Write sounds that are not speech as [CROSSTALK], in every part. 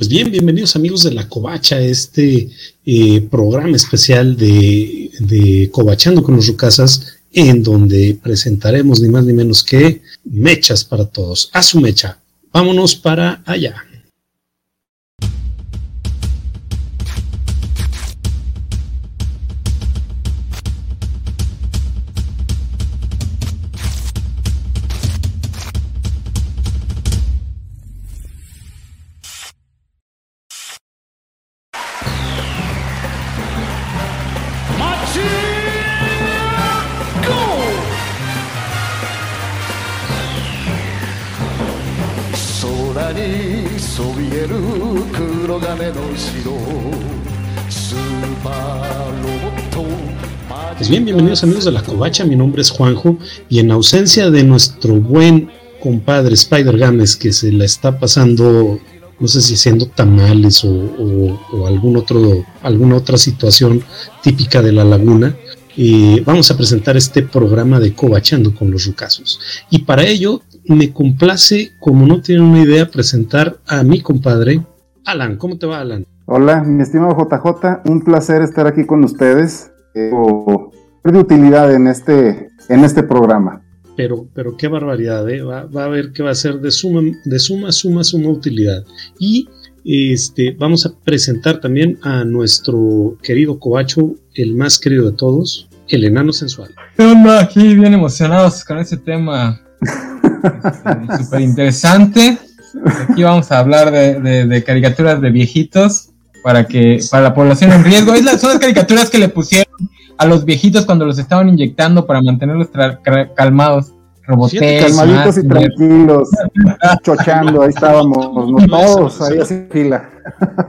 Pues bien, bienvenidos amigos de la Covacha, este eh, programa especial de, de Covachando con los Rucasas, en donde presentaremos ni más ni menos que mechas para todos. A su mecha, vámonos para allá. Amigos de la Covacha, mi nombre es Juanjo y en ausencia de nuestro buen compadre Spider Games que se la está pasando, no sé si siendo tamales o, algún otro, alguna otra situación típica de la laguna, eh, vamos a presentar este programa de Covachando con los Rucasos. Y para ello me complace, como no tienen una idea, presentar a mi compadre Alan. ¿Cómo te va, Alan? Hola, mi estimado JJ, un placer estar aquí con ustedes. Eh, de utilidad en este, en este programa. Pero, pero qué barbaridad, ¿eh? va, a ver que va a ser de suma, de suma, suma, suma utilidad. Y este, vamos a presentar también a nuestro querido Coacho, el más querido de todos, el enano sensual. ¿Qué onda? Aquí bien emocionados con este tema súper este, interesante. Aquí vamos a hablar de, de, caricaturas de viejitos para que para la población en riesgo. Es son las caricaturas que le pusieron a los viejitos cuando los estaban inyectando para mantenerlos calmados. calmaditos y tranquilos, [LAUGHS] chochando, ahí estábamos, todos ahí así fila.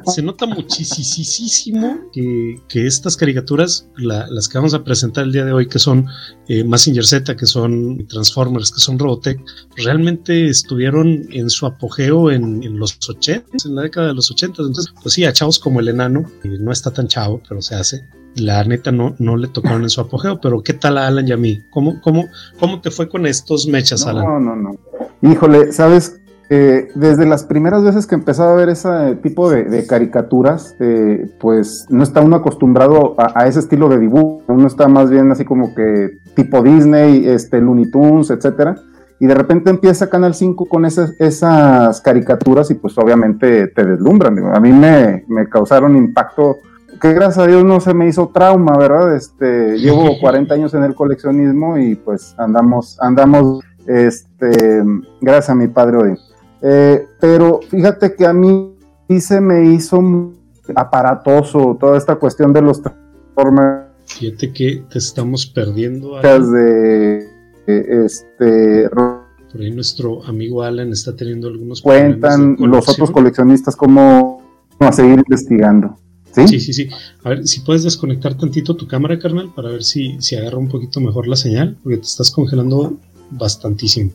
Se nota muchísimo que, que estas caricaturas, las que vamos a presentar el día de hoy, que son eh, Massinger Z, que son Transformers, que son Robotech, realmente estuvieron en su apogeo en, en, los 80, en la década de los 80. Entonces, pues sí, a chavos como el enano, no está tan chavo, pero se hace la neta no, no le tocaron en su apogeo, pero ¿qué tal a Alan y a mí? ¿Cómo, cómo, cómo te fue con estos mechas, Alan? No, no, no. Híjole, ¿sabes? desde las primeras veces que empezaba a ver ese tipo de, caricaturas, eh, pues no está uno acostumbrado a, ese estilo de dibujo, uno está más bien así como que tipo Disney, este, Looney Tunes, etcétera, y de repente empieza Canal 5 con esas, esas caricaturas y pues obviamente te deslumbran. A mí me, me causaron impacto que gracias a Dios no se me hizo trauma, ¿verdad? Este, llevo 40 años en el coleccionismo y pues andamos, andamos, este, gracias a mi padre hoy. Eh, pero fíjate que a mí sí se me hizo aparatoso toda esta cuestión de los transformers. Fíjate que te estamos perdiendo. De, este, por ahí nuestro amigo Alan está teniendo algunos Cuentan los otros coleccionistas cómo a seguir investigando. ¿Sí? ¿Sí? sí, A ver, si puedes desconectar tantito tu cámara, carnal, para ver si, si agarra un poquito mejor la señal, porque te estás congelando bastantísimo.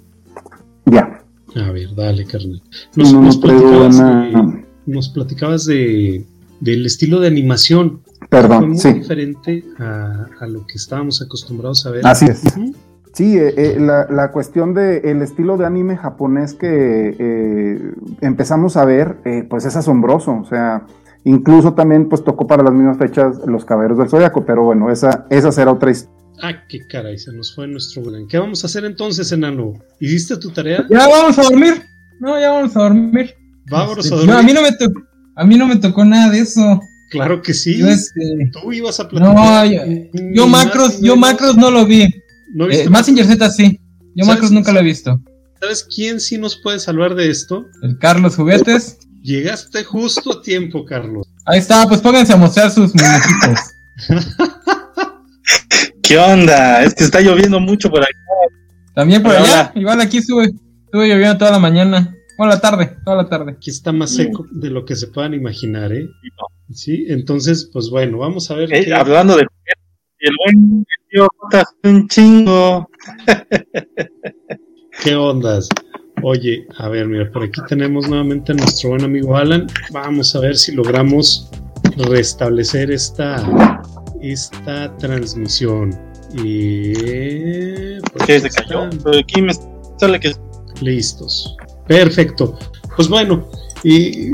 Ya. A ver, dale, carnal. Nos, nos, platicabas, de, nos platicabas de, del estilo de animación. Perdón, fue muy diferente a, a, lo que estábamos acostumbrados a ver. Así es. Sí, eh, eh, la, la, cuestión del el estilo de anime japonés que eh, empezamos a ver, pues es asombroso. O sea, Incluso también pues tocó para las mismas fechas Los Caballeros del Zodiaco, pero bueno, esa, esa será otra historia. Ah, qué caray, se nos fue nuestro buen. ¿Qué vamos a hacer entonces, enano? ¿Hiciste tu tarea? Ya vamos a dormir. No, ya vamos a dormir. Vámonos este, a dormir. No, a mí no me tocó, a mí no me tocó nada de eso. Claro que sí. Este, Tú ibas a platicar. No, yo, macros, yo macros no lo vi. ¿No viste eh, Massinger Z sí. Yo macros nunca lo he visto. ¿Sabes quién sí nos puede salvar de esto? El Carlos Juguetes. Llegaste justo a tiempo, Carlos. Ahí está, pues pónganse a mostrar sus muñequitos. [LAUGHS] ¿Qué onda? Es que está lloviendo mucho por acá. También por allá, igual aquí sube, estuve lloviendo toda la mañana. Toda la tarde, toda la tarde. Aquí está más seco de lo que se puedan imaginar, ¿eh? Sí, entonces, pues bueno, vamos a ver. Eh, hablando de el buen tío un chingo. ¿Qué ondas? Oye, a ver, mira, por aquí tenemos nuevamente a nuestro buen amigo Alan. Vamos a ver si logramos restablecer esta, esta transmisión. Y... ¿Qué se cayó? Pero aquí me sale que... Listos. Perfecto. Pues bueno,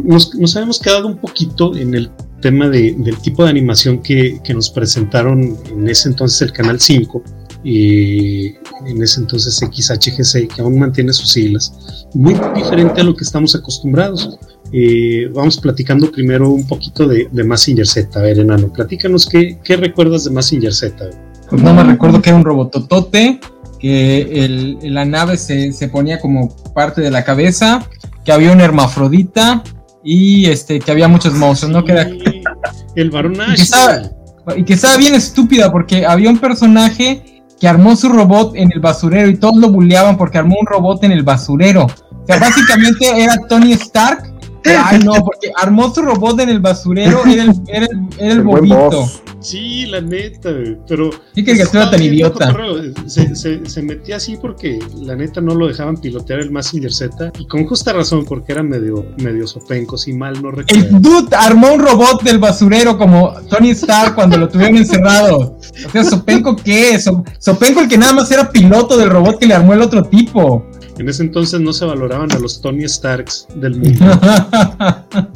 nos, nos habíamos quedado un poquito en el tema de, del tipo de animación que, que, nos presentaron en ese entonces el Canal 5 y en ese entonces XHGC, que aún mantiene sus siglas, muy diferente a lo que estamos acostumbrados. Eh, vamos platicando primero un poquito de, de Massinger Z. A ver, enano, platícanos qué, qué recuerdas de Massinger Z. Pues no me recuerdo que era un robototote, que el, la nave se, se ponía como parte de la cabeza, que había una hermafrodita y este que había muchos monstruos, ¿no? Que era... El varón y que, estaba, y que estaba bien estúpida porque había un personaje que armó su robot en el basurero y todos lo bulleaban porque armó un robot en el basurero. O sea, básicamente era Tony Stark. Ay, no, porque armó su robot en el basurero, era el, era el, era el, El buen bobito. Sí, la neta, pero. Sí, que era tan idiota. cotorreo. Se, se, se metía así porque la neta no lo dejaban pilotear el Massinger Z y con justa razón porque era medio, medio sopenco, si mal no recuerdo. El dude armó un robot del basurero como Tony Stark cuando lo tuvieron encerrado. O sea, Sopenco qué? So- Sopenco el que nada más era piloto del robot que le armó el otro tipo. En ese entonces no se valoraban a los Tony Starks del mundo. [LAUGHS]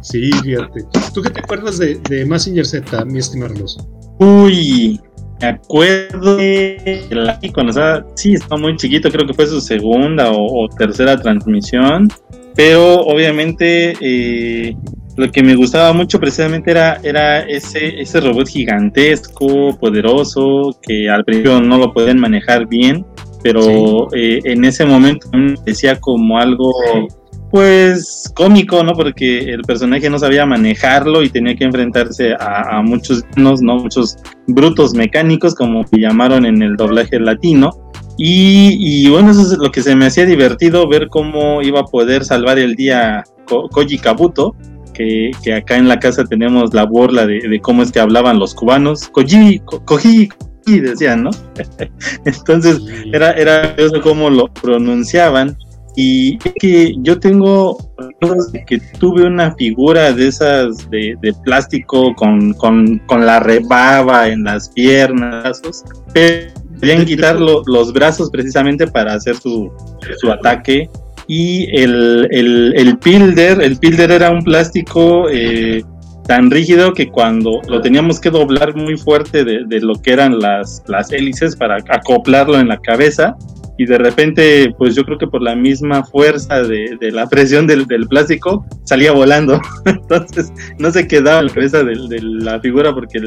Sí, fíjate. ¿Tú qué te acuerdas de, de Massinger Z, mi estimado Carlos? Uy, me acuerdo de la- cuando estaba, sí, estaba muy chiquito, creo que fue su segunda o, o tercera transmisión, pero obviamente eh, lo que me gustaba mucho precisamente era, era ese, ese robot gigantesco, poderoso, que al principio no lo podían manejar bien, pero eh, en ese momento me decía como algo pues cómico, ¿no? Porque el personaje no sabía manejarlo y tenía que enfrentarse a, a muchos, ¿no? Muchos brutos mecánicos, como que llamaron en el doblaje latino. Y, y bueno, eso es lo que se me hacía divertido, ver cómo iba a poder salvar el día Ko- Koji Kabuto, que, que acá en la casa tenemos la burla de, de cómo es que hablaban los cubanos. Koji, Ko- Koji, Koji, decían, ¿no? [LAUGHS] Entonces, era, era curioso cómo lo pronunciaban. Y que yo tengo que tuve una figura de esas de, de plástico con, con, con la rebaba en las piernas, pero querían quitar lo- los brazos precisamente para hacer su, su ataque. Y el, el, el pilder, el pilder era un plástico eh, tan rígido que cuando lo teníamos que doblar muy fuerte de, lo que eran las, las hélices para acoplarlo en la cabeza, y de repente, pues yo creo que por la misma fuerza de, de la presión del, del, plástico, salía volando. [LAUGHS] Entonces no se quedaba en la cabeza de, la figura porque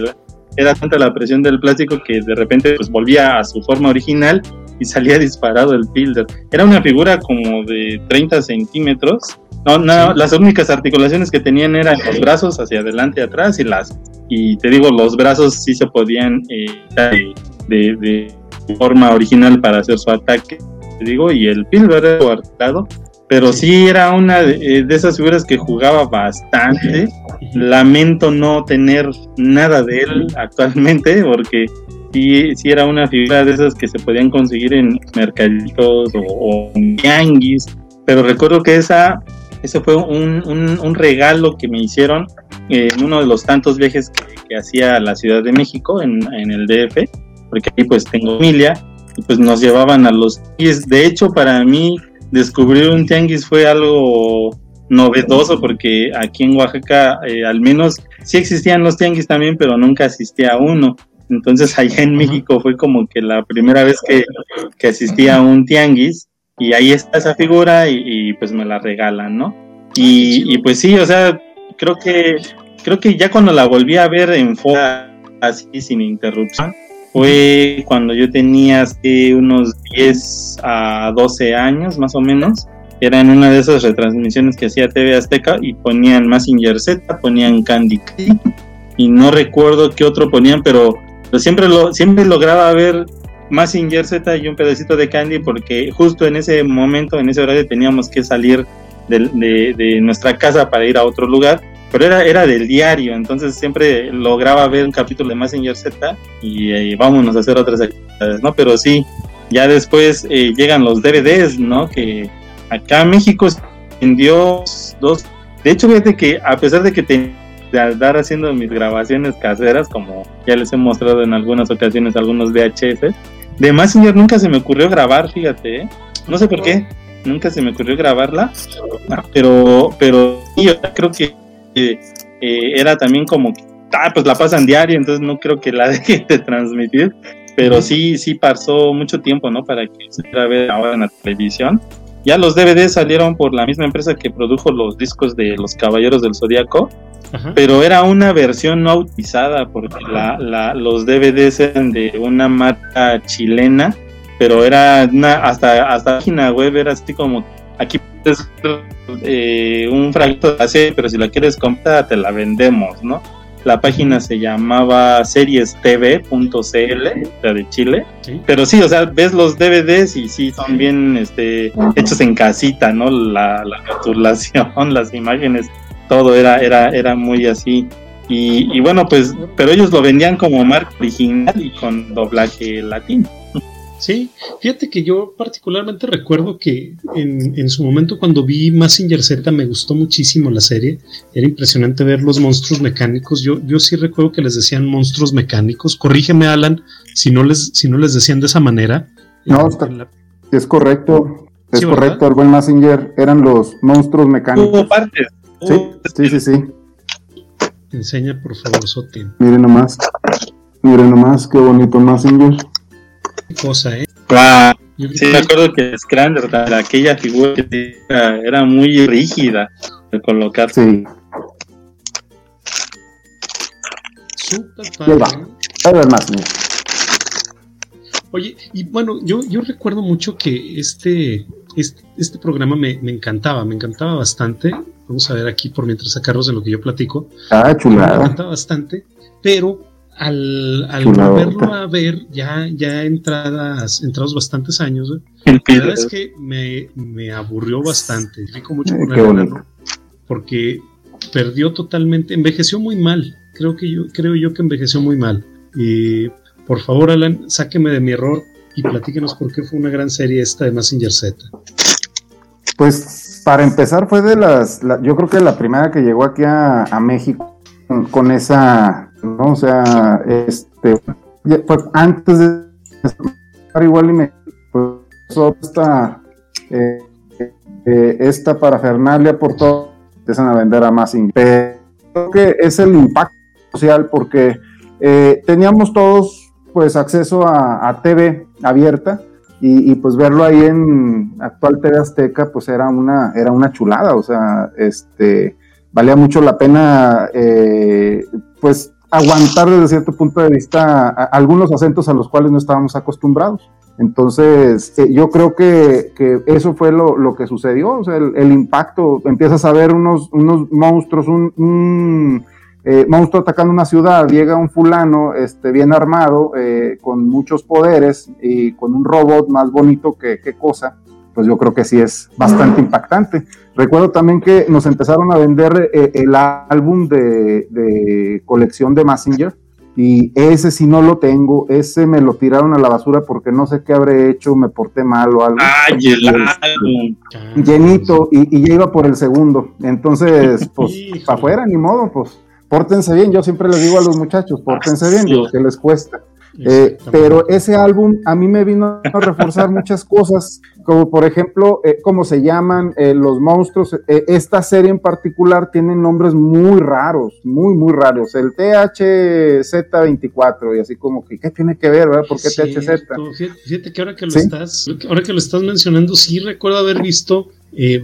era tanta la presión del plástico que de repente pues volvía a su forma original y salía disparado el Pilder. Era una figura como de 30 centímetros. No, no, las únicas articulaciones que tenían eran los brazos hacia adelante y atrás y las y te digo los brazos sí se podían eh, de, de forma original para hacer su ataque, te digo, y el Pilber era guardado, pero sí. era una de, de, esas figuras que jugaba bastante. Lamento no tener nada de él actualmente, porque sí, sí era una figura de esas que se podían conseguir en mercaditos o, en tianguis, pero recuerdo que esa, ese fue un, regalo que me hicieron en uno de los tantos viajes que, hacía a la Ciudad de México, en, el DF porque aquí pues tengo familia y pues nos llevaban a los tianguis. De hecho, para mí descubrir un tianguis fue algo novedoso porque aquí en Oaxaca eh, al menos sí existían los tianguis también, pero nunca asistía a uno. Entonces allá en México fue como que la primera vez que, que asistí a un tianguis y ahí está esa figura y, y pues me la regalan, ¿no? Y, y, pues sí, o sea, creo que creo que ya cuando la volví a ver en fuera así sin interrupción, fue cuando yo tenía eh, unos 10 a 12 años más o menos. Era en una de esas retransmisiones que hacía TV Azteca y ponían Massinger Z, ponían Candy y no recuerdo qué otro ponían, pero, pero siempre, lo, siempre lograba ver Massinger Z y un pedacito de Candy porque justo en ese momento, en ese horario teníamos que salir de, nuestra casa para ir a otro lugar pero era, era del diario, entonces siempre lograba ver un capítulo de Messenger Z y eh, vámonos a hacer otras actividades, ¿no? Pero sí, ya después eh, llegan los DVDs, ¿no? Que acá en México vendió dos. De hecho, fíjate que a pesar de que te de andar haciendo mis grabaciones caseras, como ya les he mostrado en algunas ocasiones algunos VHS, de Messenger nunca se me ocurrió grabar, fíjate, ¿eh? No sé por qué. nunca se me ocurrió grabarla, pero, pero yo creo que eh, era también como que, ah, pues la pasan diario, entonces no creo que la [LAUGHS] deje de transmitir, pero sí, sí pasó mucho tiempo, ¿no? Para que se pudiera ver ahora en la televisión. Ya los DVDs salieron por la misma empresa que produjo los discos de Los Caballeros del Zodíaco, pero era una versión no utilizada porque la, los DVDs eran de una marca chilena, pero era una, hasta hasta página web era así como aquí puedes eh, un fragmento de la serie, pero si la quieres comprar te la vendemos, ¿no? La página se llamaba seriestv.cl, la de Chile. Pero sí, o sea, ves los DVDs y sí, son bien este, hechos en casita, ¿no? La, la [LAUGHS] las imágenes todo era, era, era muy así. Y, bueno, pues, pero ellos lo vendían como marca original y con doblaje latino. Sí, fíjate que yo particularmente recuerdo que en, en, su momento cuando vi Massinger Z me gustó muchísimo la serie. Era impresionante ver los monstruos mecánicos. Yo, yo sí recuerdo que les decían monstruos mecánicos. Corrígeme, Alan, si no les, si no les decían de esa manera. No, es correcto. Es correcto, el buen Massinger eran los monstruos mecánicos. Hubo partes, Sí, sí, sí, sí. Enseña, por favor, Sotin. Miren nomás. Miren nomás, qué bonito Massinger. Cosa, ¿eh? Ah, sí, me acuerdo que Scrander, aquella figura que era, era, muy rígida de colocar. Sí. Súper padre. A ver, más. Oye, y bueno, yo, yo recuerdo mucho que este, este, este programa me, me, encantaba, me encantaba bastante. Vamos a ver aquí por mientras sacarlos en lo que yo platico. Ah, chulada. Me encantaba bastante, pero al, al volverlo a ver, ya, ya entradas, entrados bastantes años, la verdad es que me, me aburrió bastante. mucho eh, porque perdió totalmente, envejeció muy mal. Creo que yo, creo yo que envejeció muy mal. Y por favor, Alan, sáqueme de mi error y platíquenos por qué fue una gran serie esta de Massinger Z. Pues para empezar fue de las, yo creo que la primera que llegó aquí a, México con, esa, ¿no? O sea, este, fue antes de igual y me pues, esta, eh, eh, esta parafernalia por todo, empiezan a vender a Massinger. Pero creo que es el impacto social porque eh, teníamos todos pues acceso a, TV abierta y, pues verlo ahí en actual TV Azteca pues era una, era una chulada, o sea, este, valía mucho la pena eh, pues aguantar desde cierto punto de vista algunos acentos a los cuales no estábamos acostumbrados. Entonces, eh, yo creo que, eso fue lo, que sucedió, o sea, el, impacto, empiezas a ver unos, unos monstruos, un eh, monstruo atacando una ciudad, llega un fulano este, bien armado, eh, con muchos poderes y con un robot más bonito que, qué cosa, pues yo creo que sí es bastante impactante. Recuerdo también que nos empezaron a vender eh, el álbum de, colección de Massinger y ese si no lo tengo, ese me lo tiraron a la basura porque no sé qué habré hecho, me porté mal o algo. ¡Ay, el álbum! Llenito y, y, ya iba por el segundo. Entonces, [LAUGHS] pues, para afuera, ni modo, pues pórtense bien, yo siempre les digo a los muchachos, pórtense bien, lo que les cuesta. Eh, pero ese álbum a mí me vino a reforzar [LAUGHS] muchas cosas, como por ejemplo, eh, cómo se llaman eh, los monstruos. esta serie en particular tiene nombres muy raros, muy, muy raros. El THZ24, y así como que, ¿qué tiene que ver, verdad? ¿Por qué THZ? Fíjate, que ahora que lo estás, ahora que lo estás mencionando, sí recuerdo haber visto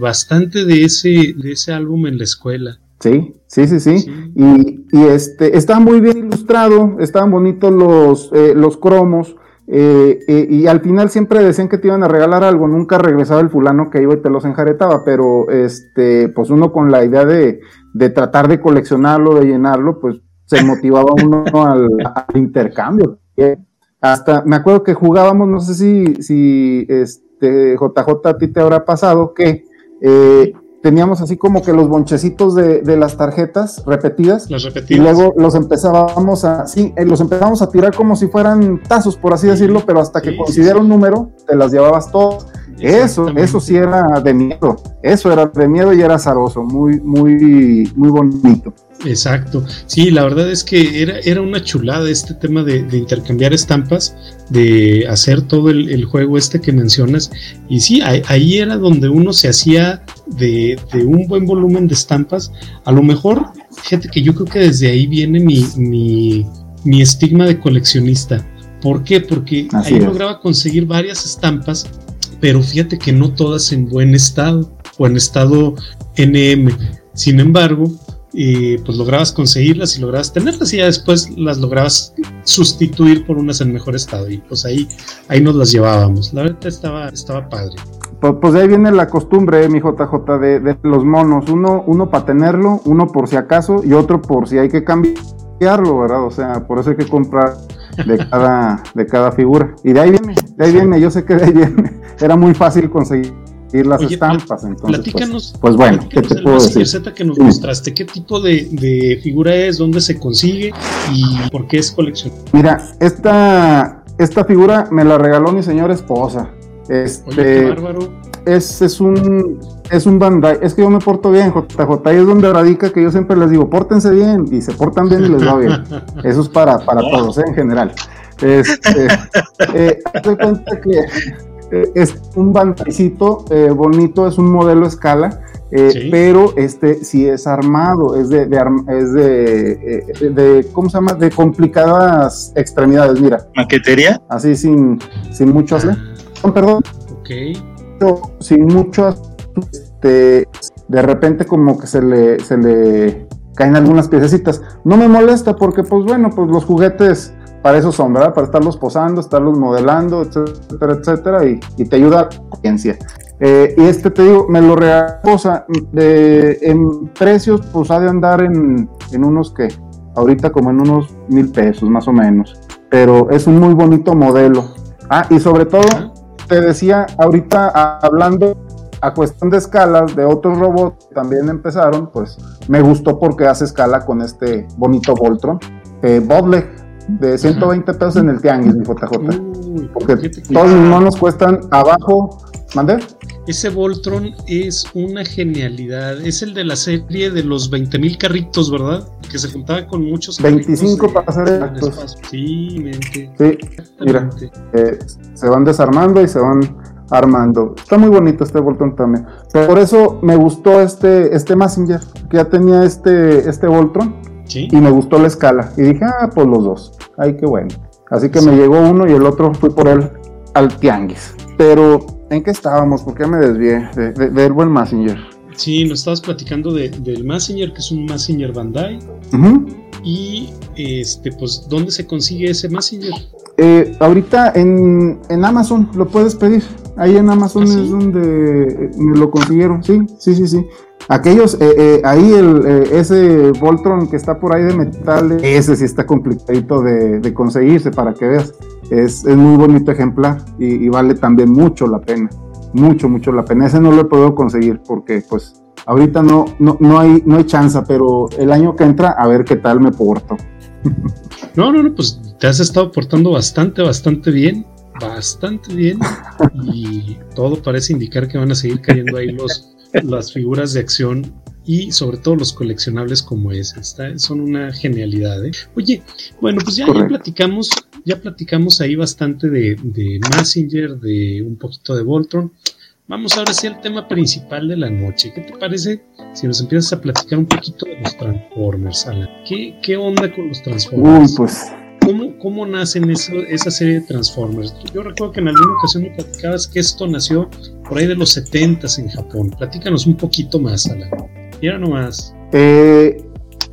bastante de ese, de ese álbum en la escuela. Sí, sí, sí, sí. Y, y, este, estaba muy bien ilustrado, estaban bonitos los, eh, los cromos. Eh, eh, y al final siempre decían que te iban a regalar algo, nunca regresaba el fulano que iba y te los enjaretaba, pero este, pues uno con la idea de, de tratar de coleccionarlo, de llenarlo, pues se [LAUGHS] motivaba uno al, intercambio. Hasta me acuerdo que jugábamos, no sé si, si este JJ a ti te habrá pasado, que eh, teníamos así como que los bonchecitos de, las tarjetas repetidas, y luego los empezábamos a sí, eh, los empezábamos a tirar como si fueran tazos por así decirlo pero hasta que sí, un número te las llevabas todas Eso, eso sí era de miedo. Eso era de miedo y era azaroso, muy, muy, muy bonito. Exacto. Sí, la verdad es que era, era una chulada este tema de, intercambiar estampas, de hacer todo el, juego este que mencionas. Y sí, ahí, era donde uno se hacía de, un buen volumen de estampas. A lo mejor, fíjate que yo creo que desde ahí viene mi, mi, mi estigma de coleccionista. ¿Por qué? Porque ahí lograba conseguir varias estampas, pero fíjate que no todas en buen estado o en estado NM. Sin embargo, y pues lograbas conseguirlas y lograbas tenerlas y ya después las lograbas sustituir por unas en mejor estado y pues ahí, ahí nos las llevábamos. La verdad estaba, estaba padre. Pues, pues de ahí viene la costumbre, mi JJ, de, de los monos. Uno, uno para tenerlo, uno por si acaso y otro por si hay que cambiarlo, ¿verdad? O sea, por eso hay que comprar de cada, de cada figura. Y de ahí viene, de ahí viene, yo sé que de ahí viene. [LAUGHS] Era muy fácil conseguir las estampas. Entonces, pues, platícanos, pues, bueno, ¿qué te puedo decir? Z que nos mostraste, ¿qué tipo de, figura es? ¿Dónde se consigue? ¿Y por qué es colección? Mira, esta, esta figura me la regaló mi señora esposa. Este, qué bárbaro. Es, es un es un Bandai, es que yo me porto bien, JJ, y es donde radica que yo siempre les digo, pórtense bien, y se portan bien y les va bien. [LAUGHS] Eso es para, para todos, ¿eh? en general. Este, [LAUGHS] eh, cuenta que eh, es un bandicito eh, bonito, es un modelo escala, eh, pero este sí es armado, es de, es de, ¿cómo se llama? De complicadas extremidades, mira. ¿Maquetería? Así sin, sin mucho hacer. Ah. Perdón. Ok. Sin mucho este, de repente como que se le, se le caen algunas piececitas. No me molesta porque pues bueno, pues los juguetes para eso son, ¿verdad? Para estarlos posando, estarlos modelando, etcétera, etcétera, y, te ayuda a ciencia. Eh, y este te digo, me lo reposa de, en precios, pues ha de andar en, en unos que, ahorita como en unos mil pesos más o menos. Pero es un muy bonito modelo. Ah, y sobre todo, te decía ahorita hablando a cuestión de escalas de otros robots que también empezaron, pues me gustó porque hace escala con este bonito Voltron. Eh, de 120 pesos en el tianguis, mi JJ. Porque todos mis monos cuestan abajo. ¿Mande? Ese Voltron es una genialidad. Es el de la serie de los 20.000 carritos, ¿verdad? Que se juntaba con muchos 25 para hacer exactos. Sí, mente. Sí, mira. Eh, se van desarmando y se van armando. Está muy bonito este Voltron también. por eso me gustó este, este Messenger, que ya tenía este, este Voltron y me gustó la escala. Y dije, ah, pues los dos. Ay, qué bueno. Así que me llegó uno y el otro fui por él al tianguis. Pero, ¿en qué estábamos? ¿Por qué me desvié del buen Messenger? Sí, nos estabas platicando del Messenger, que es un Messenger Bandai. Y, este, pues, ¿dónde se consigue ese Messenger? Eh, ahorita en, en, Amazon lo puedes pedir. Ahí en Amazon ¿Ah, es donde me lo consiguieron. Sí, sí, sí, sí. Aquellos, eh, eh, ahí el, eh, ese Voltron que está por ahí de metal, ese sí está complicadito de, conseguirse para que veas. Es, es muy bonito ejemplar y, vale también mucho la pena. Mucho, mucho la pena. Ese no lo he podido conseguir porque pues ahorita no, no, no hay, no hay chance, pero el año que entra a ver qué tal me porto. [LAUGHS] No, no, no, pues te has estado portando bastante, bastante bien bastante bien y todo parece indicar que van a seguir cayendo ahí los, las figuras de acción y sobre todo los coleccionables como ese. son una genialidad. ¿eh? Oye, bueno, pues ya, platicamos, ya platicamos ahí bastante de, de Messenger, de un poquito de Voltron. Vamos ahora sí al tema principal de la noche. ¿Qué te parece si nos empiezas a platicar un poquito de los Transformers, Alan? ¿Qué, qué onda con los Transformers? Uy, pues ¿Cómo, nacen esa serie de Transformers? Yo recuerdo que en alguna ocasión me platicabas que esto nació por ahí de los 70 en Japón. Platícanos un poquito más, Alan. Mira nomás. Eh,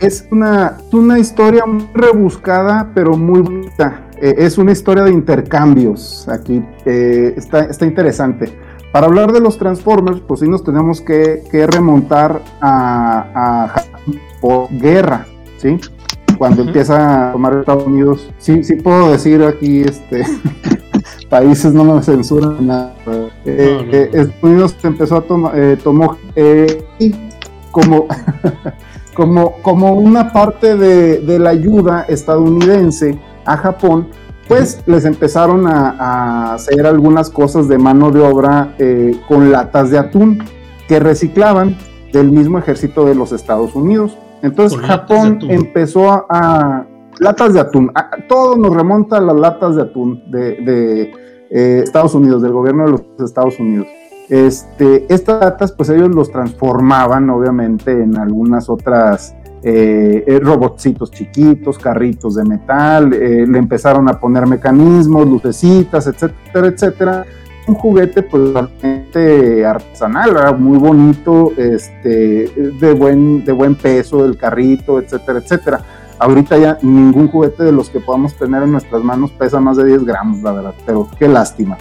es una, una historia muy rebuscada, pero muy bonita. Eh, es una historia de intercambios. Aquí eh, está, está interesante. Para hablar de los Transformers, pues sí nos tenemos que, remontar a, a Japón por guerra, ¿sí? Cuando empieza a tomar Estados Unidos, sí, sí puedo decir aquí, este, [LAUGHS] países no me censuran nada. Eh, eh, Estados Unidos empezó a tomar, eh, tomó como, [LAUGHS] como, como una parte de, de, la ayuda estadounidense a Japón pues les empezaron a, hacer algunas cosas de mano de obra eh, con latas de atún que reciclaban del mismo ejército de los Estados Unidos. Entonces Japón empezó a, latas de atún. todo nos remonta a las latas de atún de, eh, Estados Unidos, del gobierno de los Estados Unidos. Este, estas latas, pues ellos los transformaban, obviamente, en algunas otras eh, eh robotcitos chiquitos, carritos de metal, eh, le empezaron a poner mecanismos, lucecitas, etcétera, etcétera. Un juguete, pues, artesanal, muy bonito, este, de buen, de buen peso, el carrito, etcétera, etcétera. Ahorita ya ningún juguete de los que podamos tener en nuestras manos pesa más de 10 gramos, la verdad, pero qué lástima.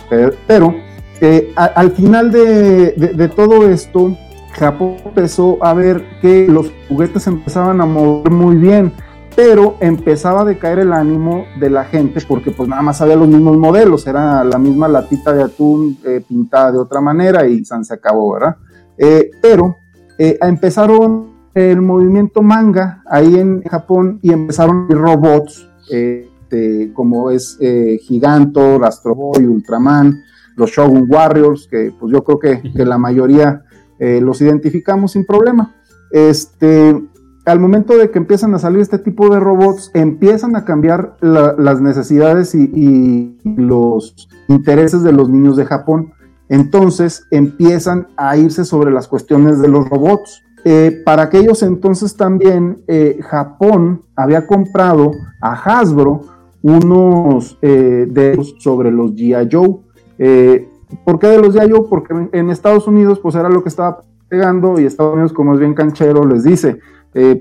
Pero, eh, al final de, todo esto, Japón empezó a ver que los juguetes empezaban a mover muy bien, pero empezaba a decaer el ánimo de la gente porque pues nada más había los mismos modelos, era la misma latita de atún eh, pintada de otra manera y se acabó, ¿verdad? Eh, pero empezaron el movimiento manga ahí en Japón y empezaron robots, este, como es eh, Giganto, Astro Boy, Ultraman, los Shogun Warriors, que pues yo creo que, que la mayoría eh, los identificamos sin problema. Este, al momento de que empiezan a salir este tipo de robots, empiezan a cambiar las necesidades y, los intereses de los niños de Japón. Entonces empiezan a irse sobre las cuestiones de los robots. Eh, para aquellos entonces también eh, Japón había comprado a Hasbro unos eh, de sobre los G.I. Joe. ¿Por qué de los G.I. Joe? Porque en Estados Unidos pues era lo que estaba pegando y Estados Unidos como es bien canchero les dice,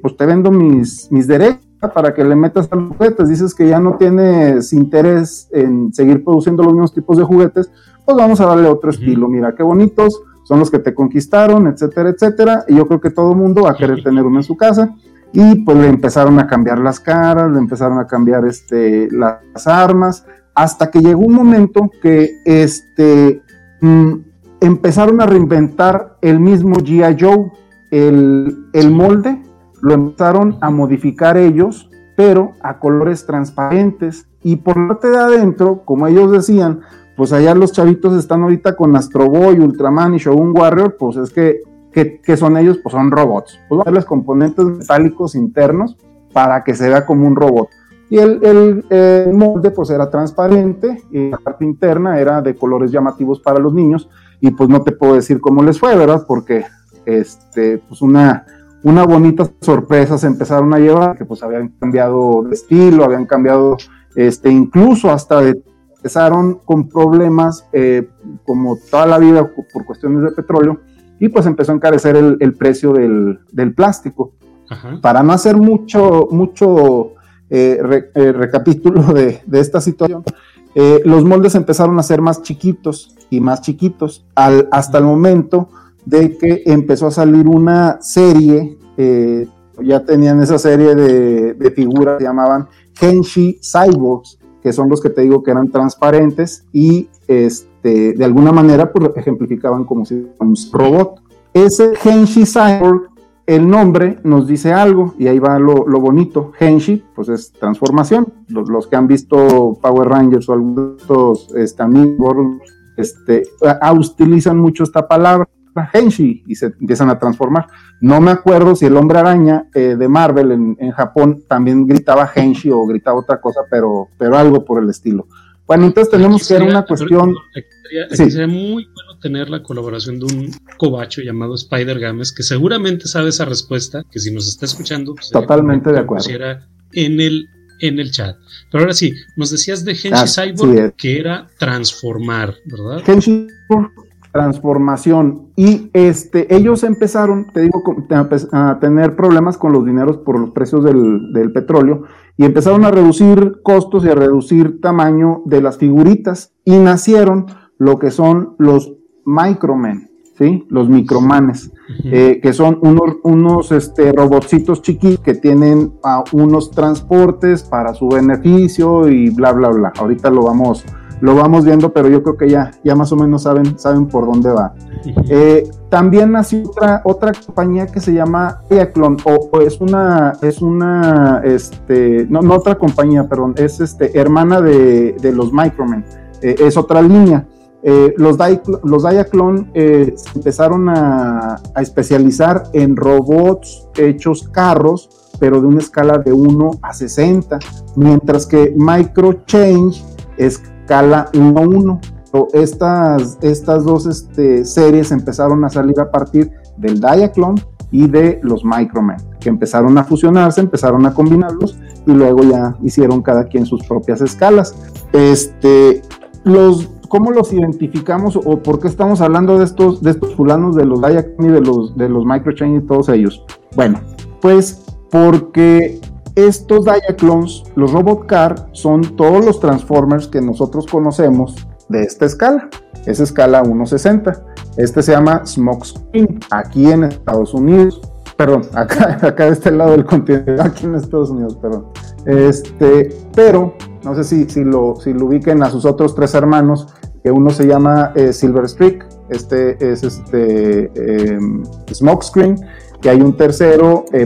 pues te vendo mis, mis derechos para que le metas a los juguetes. Dices que ya no tienes interés en seguir produciendo los mismos tipos de juguetes, pues vamos a darle otro estilo. Mira qué bonitos, son los que te conquistaron, etcétera, etcétera. Y yo creo que todo el mundo va a querer tener uno en su casa. Y pues le empezaron a cambiar las caras, le empezaron a cambiar este, las armas, hasta que llegó un momento que este, mm, empezaron a reinventar el mismo G.I. Joe, el, el molde, lo empezaron a modificar ellos, pero a colores transparentes. Y por parte de adentro, como ellos decían, pues allá los chavitos están ahorita con Astro Boy, Ultraman y Shogun Warrior, pues es que, que, son ellos, pues son robots. Pues a darles componentes metálicos internos para que se vea como un robot. Y el, el, molde pues era transparente y la parte interna era de colores llamativos para los niños y pues no te puedo decir cómo les fue, ¿verdad? Porque este, pues una, una bonita sorpresa se empezaron a llevar, que pues habían cambiado de estilo, habían cambiado este, incluso hasta de empezaron con problemas eh, como toda la vida por cuestiones de petróleo y pues empezó a encarecer el, precio del, plástico. Para no hacer mucho, mucho eh, eh, recapítulo de, esta situación, los moldes empezaron a ser más chiquitos y más chiquitos al, hasta el momento de que empezó a salir una serie, ya tenían esa serie de, figuras llamaban Kenshi Cyborgs, que son los que te digo que eran transparentes y este, de alguna manera pues, ejemplificaban como si fuera un robot. Ese Henshi Cyborg, el nombre nos dice algo y ahí va lo, bonito. Henshi, pues es transformación. Los, que han visto Power Rangers o algunos este, amigos este, utilizan mucho esta palabra Henshi y se empiezan a transformar. No me acuerdo si el hombre araña eh, de Marvel en, Japón también gritaba Henshi o gritaba otra cosa, pero, pero algo por el estilo. Bueno, entonces tenemos que ver una cuestión. sería, muy bueno tener la colaboración de un cobacho llamado Spider Games, que seguramente sabe esa respuesta, que si nos está escuchando, pues totalmente de acuerdo. En el, en el chat. Pero ahora sí, nos decías de Henshi ah, Cyborg, que era transformar, ¿verdad? Henshi transformación. Y este ellos empezaron te digo a tener problemas con los dineros por los precios del, petróleo y empezaron a reducir costos y a reducir tamaño de las figuritas y nacieron lo que son los micromen ¿sí? los micromanes eh, que son unos, unos este, robotcitos chiquitos que tienen unos transportes para su beneficio y bla bla bla. Ahorita lo vamos lo vamos viendo, pero yo creo que ya, ya más o menos saben, saben por dónde va. Eh, también nació otra, otra compañía que se llama Diaclon, o, es una, es una, este, no, no otra compañía, perdón, es este, hermana de, de los Micromen, eh, es otra línea. Eh, los, los Diaclon empezaron a, a, especializar en robots hechos carros, pero de una escala de 1 a 60, mientras que Microchange es escala 1-1. Estas, estas dos este, series empezaron a salir a partir del Diaclone y de los Micromen, que empezaron a fusionarse, empezaron a combinarlos y luego ya hicieron cada quien sus propias escalas. Este, los, ¿Cómo los identificamos o por qué estamos hablando de estos, de estos fulanos de los Diaclone y de los, de los Microchain y todos ellos? Bueno, pues porque estos Diaclones, los Robot Car, son todos los Transformers que nosotros conocemos de esta escala. Es escala 1.60. Este se llama Smokescreen, aquí en Estados Unidos. Perdón, [LAUGHS] acá, acá de este lado del continente, aquí en Estados Unidos, perdón. Este, pero, no sé si, si, lo, si lo ubiquen a sus otros tres hermanos, que uno se llama eh, Silver Streak, este es este eh, Smokescreen, que hay un tercero, eh,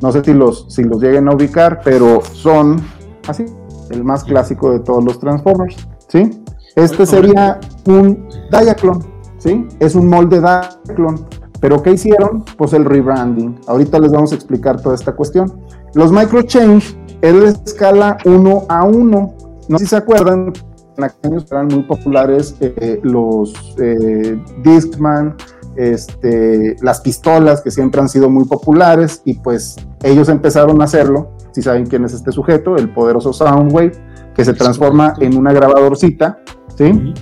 no sé si los, si los lleguen a ubicar, pero son así, el más clásico de todos los Transformers, ¿sí? Este sería un Diaclone, ¿sí? Es un molde Diaclone. Pero ¿qué hicieron? Pues el rebranding. Ahorita les vamos a explicar toda esta cuestión. Los microchange es de escala 1 a 1. No sé si se acuerdan, en aquellos eran muy populares eh, los eh, Discman, este, las pistolas que siempre han sido muy populares y pues ellos empezaron a hacerlo, si saben quién es este sujeto, el poderoso Soundwave, que se transforma en una grabadorcita, ¿sí?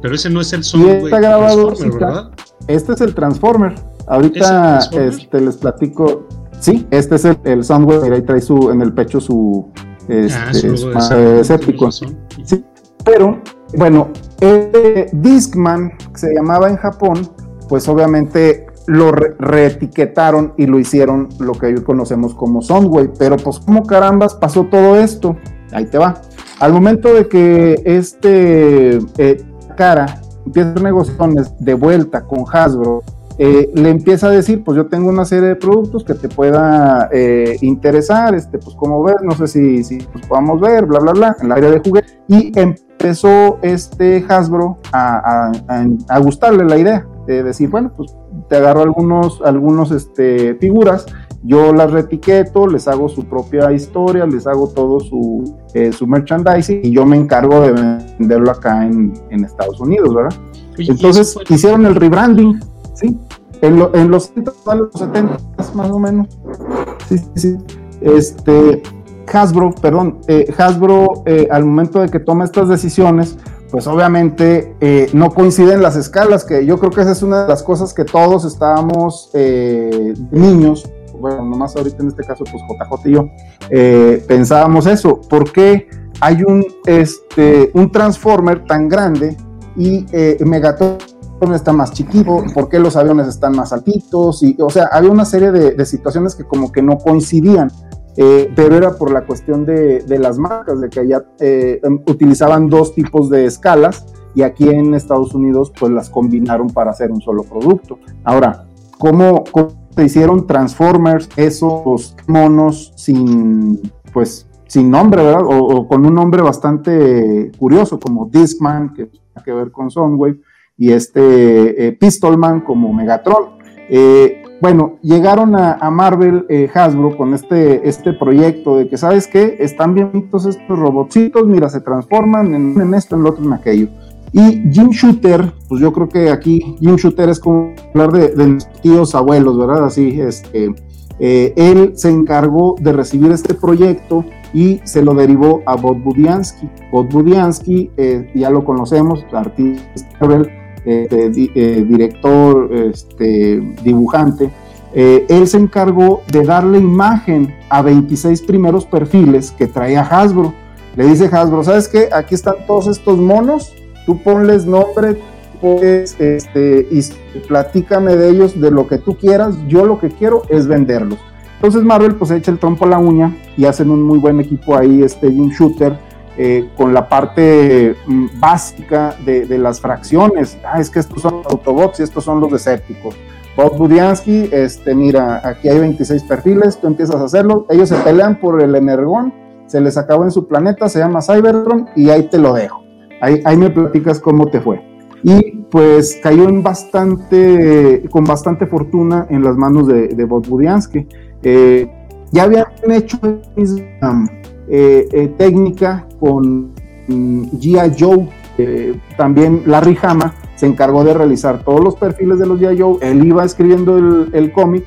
Pero ese no es el Soundwave. Y esta grabadorcita, este es el Transformer. Ahorita este, les platico, sí, este es el, Soundwave, ahí trae su, en el pecho su, este, ah, Sí, pero, bueno, el Discman, que se llamaba en Japón, pues obviamente lo reetiquetaron y lo hicieron lo que hoy conocemos como Soundwave. Pero pues como carambas pasó todo esto. Ahí te va. Al momento de que este eh, cara empieza negociaciones de vuelta con Hasbro, eh, le empieza a decir, pues yo tengo una serie de productos que te pueda eh, interesar, este, pues como ves, no sé si, si pues, podamos ver, bla, bla, bla, en la área de juguetes. Y empezó este Hasbro a, a gustarle la idea de decir, bueno, pues te agarro algunos, algunos este, figuras, yo las retiqueto, les hago su propia historia, les hago todo su, eh, su merchandising y yo me encargo de venderlo acá en, en Estados Unidos, ¿verdad? Entonces hicieron el rebranding, ¿sí? En, en los 70 más o menos. Sí, sí, sí. Este, Hasbro, perdón, eh, Hasbro eh, al momento de que toma estas decisiones, pues obviamente eh, no coinciden las escalas, que yo creo que esa es una de las cosas que todos estábamos eh, niños, bueno, nomás ahorita en este caso, pues JJ y yo, eh, pensábamos eso, ¿por qué hay un, este, un Transformer tan grande y Megatron está más chiquito, por qué los aviones están más altitos, y, o sea, había una serie de situaciones que como que no coincidían. Eh, pero era por la cuestión de, las marcas, de que allá eh, em, utilizaban dos tipos de escalas y aquí en Estados Unidos pues las combinaron para hacer un solo producto. Ahora, ¿cómo, se hicieron Transformers, esos monos sin, pues, sin nombre, ¿verdad? O, con un nombre bastante curioso como Discman, que tiene que ver con Soundwave, y este eh, Pistolman como Megatron. Bueno, llegaron a, Marvel eh, Hasbro con este, este proyecto de que, ¿sabes qué? Están bien estos robotcitos, mira, se transforman en, esto, en lo otro, en aquello. Y Jim Shooter, pues yo creo que aquí Jim Shooter es como hablar de, de tíos abuelos, ¿verdad? Así, este, eh, él se encargó de recibir este proyecto y se lo derivó a Bob Budiansky. Bob Budiansky, eh, ya lo conocemos, artista este, eh, director, este, dibujante, eh, él se encargó de darle imagen a 26 primeros perfiles que traía Hasbro. Le dice Hasbro, ¿sabes qué? Aquí están todos estos monos, tú ponles nombre, pues, este, y platícame de ellos, de lo que tú quieras, yo lo que quiero es venderlos. Entonces Marvel pues echa el trompo a la uña y hacen un muy buen equipo ahí, este Jim Shooter, eh, con la parte mm, básica de, las fracciones. Ah, es que estos son los Autobots y estos son los Decepticons. Bob Budiansky, este, mira, aquí hay 26 perfiles, tú empiezas a hacerlo, ellos se pelean por el energón, se les acabó en su planeta, se llama Cybertron y ahí te lo dejo. Ahí, ahí me platicas cómo te fue. Y pues cayó en bastante, con bastante fortuna en las manos de, Bob Budiansky. Eh, ya habían hecho um, eh, eh, técnica con mm, G.I. Joe, también Larry Hama se encargó de realizar todos los perfiles de los G.I. Joe, él iba escribiendo el, cómic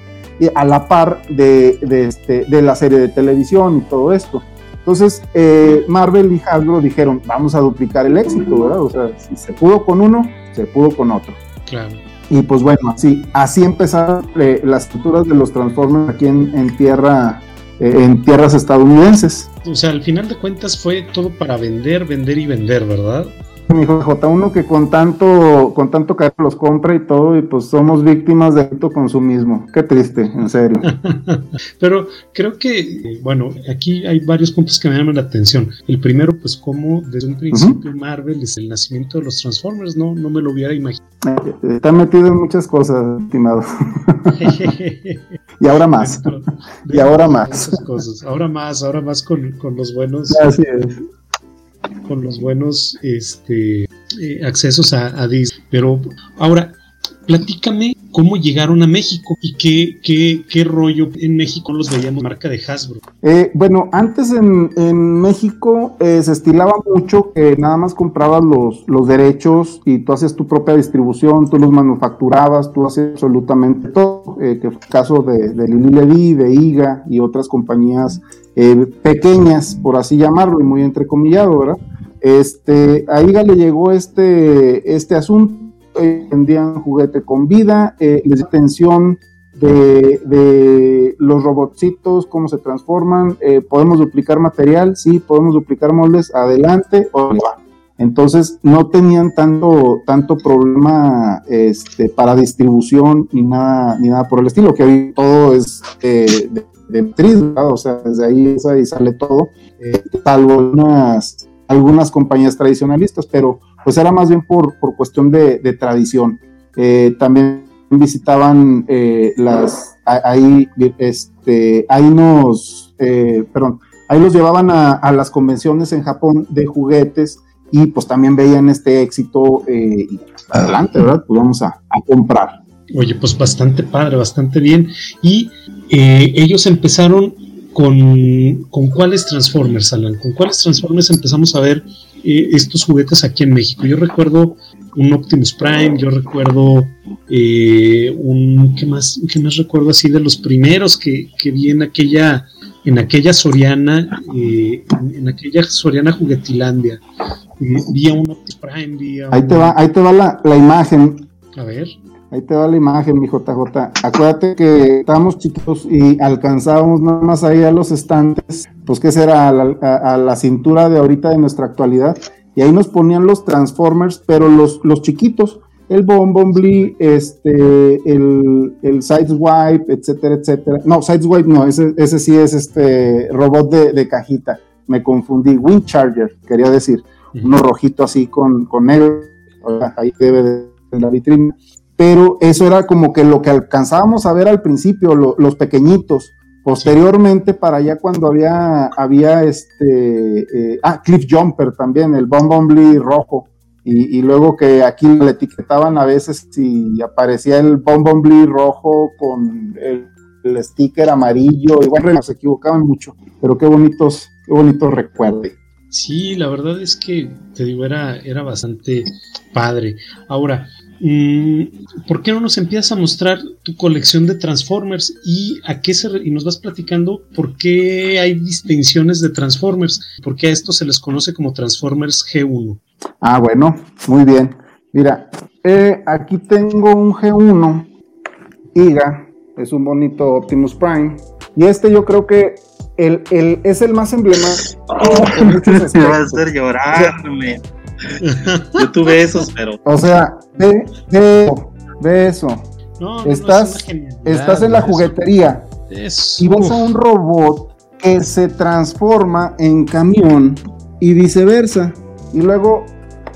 a la par de, este, de, la serie de televisión y todo esto. Entonces, eh, Marvel y Hasbro dijeron, vamos a duplicar el éxito, ¿verdad? O sea, si se pudo con uno, se pudo con otro. Claro. Y pues bueno, así, así empezaron eh, las estructuras de los Transformers aquí en, tierra, en tierras estadounidenses. O sea, al final de cuentas fue todo para vender, vender y vender, ¿verdad? Mi hijo J1 que con tanto, con tanto cariño los compra y todo, y pues somos víctimas de alto consumismo. Qué triste, en serio. [LAUGHS] Pero creo que, bueno, aquí hay varios puntos que me llaman la atención. El primero, pues como desde un principio Marvel es el nacimiento de los Transformers, no, no me lo hubiera imaginado. Eh, está metido en muchas cosas, estimado. [LAUGHS] y ahora más. y ahora más. Ahora más, ahora más con, con los buenos. Así es con los buenos este, eh, accesos a, a, Disney. Pero ahora, platícame cómo llegaron a México y qué, qué, qué rollo en México los veíamos marca de Hasbro. Eh, bueno, antes en, en México eh, se estilaba mucho que nada más comprabas los, los derechos y tú hacías tu propia distribución, tú los manufacturabas, tú hacías absolutamente todo, que fue el caso de, de Lili Ledy, de IGA y otras compañías eh, pequeñas, por así llamarlo, y muy entrecomillado, ¿verdad? Este, a IGA le llegó este, este asunto, eh, vendían juguete con vida, eh, les atención de, de, los robotcitos, cómo se transforman, eh, podemos duplicar material, sí, podemos duplicar moldes, adelante, o. Entonces no tenían tanto, tanto problema este, para distribución ni nada, ni nada por el estilo, que hoy todo es de, de matriz, o sea, desde ahí, sale todo, eh, salvo unas, algunas compañías tradicionalistas, pero pues era más bien por, por cuestión de, tradición. Eh, también visitaban eh, las, ahí, este, ahí nos, perdón, ahí los llevaban a, las convenciones en Japón de juguetes y pues también veían este éxito y adelante, ¿verdad? Pues vamos a, a comprar. Oye, pues bastante padre, bastante bien. Y eh, ellos empezaron con, con cuáles Transformers, Alan, con cuáles Transformers empezamos a ver eh, estos juguetes aquí en México. Yo recuerdo un Optimus Prime, yo recuerdo eh, un, ¿qué más, qué más recuerdo así de los primeros que, que vi en aquella, en aquella Soriana, en, aquella Soriana Juguetilandia. vi a un Optimus Prime, Ahí te va, ahí te va la, la imagen. A ver. Ahí te va la imagen, mi JJ. Acuérdate que estábamos chiquitos y alcanzábamos nada más ahí a los estantes, pues que será a la, cintura de ahorita de nuestra actualidad. Y ahí nos ponían los Transformers, pero los, los chiquitos, el Bombombly, este, el, el Sideswipe, etcétera, etcétera. No, Sideswipe no, ese, ese sí es este robot de, cajita. Me confundí. Wind Charger, quería decir. Uno rojito así con, con negro. Ahí debe de la vitrina pero eso era como que lo que alcanzábamos a ver al principio, los pequeñitos. Posteriormente, para allá cuando había, había este, eh, ah, Cliff Jumper también, el Bombombly rojo, y, luego que aquí le etiquetaban a veces si aparecía el Bombombly rojo con el, sticker amarillo, igual nos equivocaban mucho, pero qué bonitos, qué bonitos recuerdos. Sí, la verdad es que, te digo, era, era bastante padre. Ahora, Mm, ¿por qué no nos empiezas a mostrar tu colección de Transformers y a qué se y nos vas platicando por qué hay distinciones de Transformers? Porque a esto se les conoce como Transformers G1. Ah, bueno, muy bien. Mira, eh, aquí tengo un G1 IGA, es un bonito Optimus Prime, y este yo creo que el, es el más emblemático. [LAUGHS] Me va a hacer llorarme. Yo tuve esos, pero. [LAUGHS] O sea, ve, ve, eso. estás, estás en la juguetería y ves a un robot que se transforma en camión y viceversa. Y luego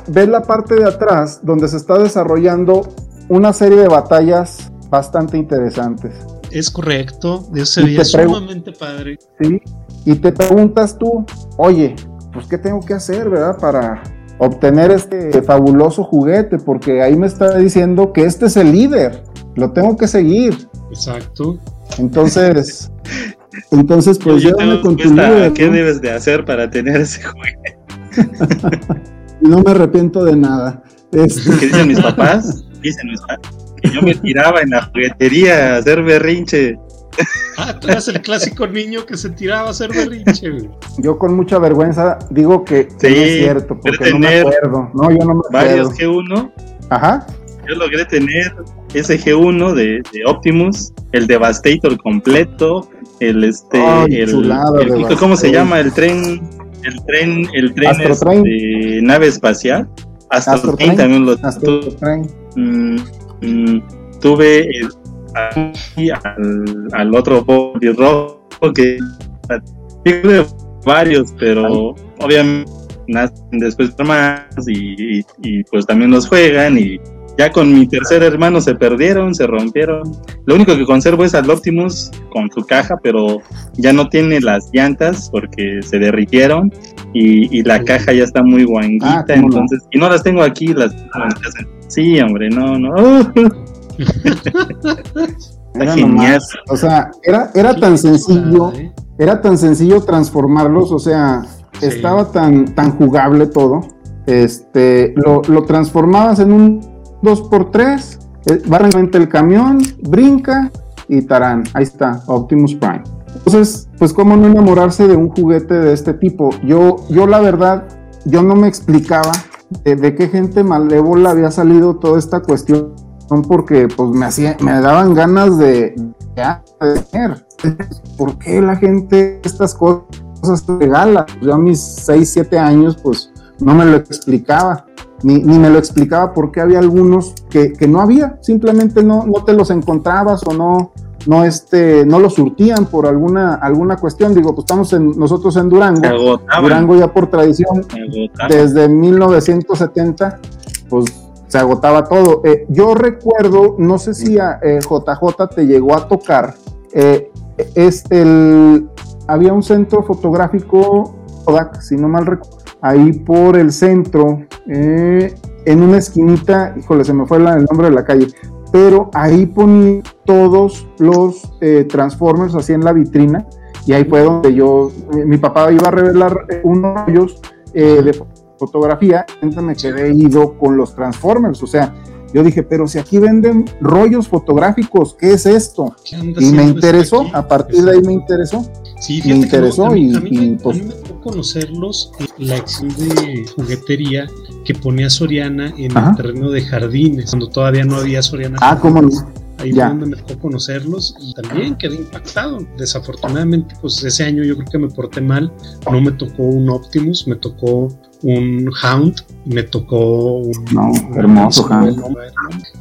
ves la parte de atrás donde se está desarrollando una serie de batallas bastante interesantes. Es correcto, eso sería sumamente padre. Sí, y te preguntas tú, oye, pues qué tengo que hacer, ¿verdad? Para obtener este fabuloso juguete, porque ahí me está diciendo que este es el líder, lo tengo que seguir. Exacto. Entonces, [LAUGHS] entonces pues yo me ¿Qué debes de hacer para tener ese juguete? [LAUGHS] no me arrepiento de nada. Este [LAUGHS] ¿Qué dicen mis papás? Dicen mis papás yo me tiraba en la juguetería a hacer berrinche. Ah, tú eras el clásico niño que se tiraba a hacer berrinche, Yo con mucha vergüenza digo que, sí, no es cierto, porque no me acuerdo. No, yo no me varios G1. Ajá. Yo logré tener ese G1 de, de Optimus, el Devastator completo, el este, el, ¿cómo se llama? El tren, el tren, el tren este, nave espacial. Astro, Astro Train, también lo Astro mm, mm, tuve el, al, al, otro body rojo que tuve varios, pero obviamente nacen después más y, y, pues también los juegan y ya con mi tercer hermano se perdieron, se rompieron. Lo único que conservo es al Optimus con su caja, pero ya no tiene las llantas porque se derritieron y, la caja ya está muy guanguita, ah, entonces, y no las tengo aquí, las Sí, hombre, no, no. [LAUGHS] era genial. o sea, era, era tan sencillo, ¿eh? era tan sencillo transformarlos, o sea, estaba tan, tan jugable todo. Este, lo, lo transformabas en un 2x3, eh, va realmente el camión, brinca y tarán, ahí está, Optimus Prime. Entonces, pues cómo no enamorarse de un juguete de este tipo. Yo, yo la verdad, yo no me explicaba de, qué gente malévola había salido toda esta cuestión, porque pues me hacía, me daban ganas de, de, ¿Por qué la gente estas cosas regala? Yo a mis 6, 7 años, pues no me lo explicaba ni, me lo explicaba porque había algunos que, no había, simplemente no, no te los encontrabas o no, no, este, no los surtían por alguna, alguna cuestión. Digo, pues estamos en, nosotros en Durango, Durango ya por tradición, desde 1970, pues se agotaba todo. Eh, yo recuerdo, no sé si a JJ eh, te llegó a tocar, eh, el, había un centro fotográfico Kodak, si no mal recuerdo, ahí por el centro, eh, en una esquinita, híjole, se me fue el nombre de la calle, pero ahí poní todos los eh, Transformers así en la vitrina y ahí fue donde yo, mi papá iba a revelar eh, unos rollos de fotografía, entonces me quedé ido con los Transformers, o sea, yo dije, pero si aquí venden rollos fotográficos, ¿qué es esto? y me interesó, a partir de ahí me interesó. Sí, me interesó y, a mí, pues, me tocó conocerlos en la acción de juguetería que ponía Soriana en el terreno de jardines, cuando todavía no había Soriana. Ah, cómo no. Ahí fue donde me tocó conocerlos y también quedé impactado. Desafortunadamente, pues ese año yo creo que me porté mal. No me tocó un Optimus, me tocó un Hound, me tocó un. No, hermoso Hound.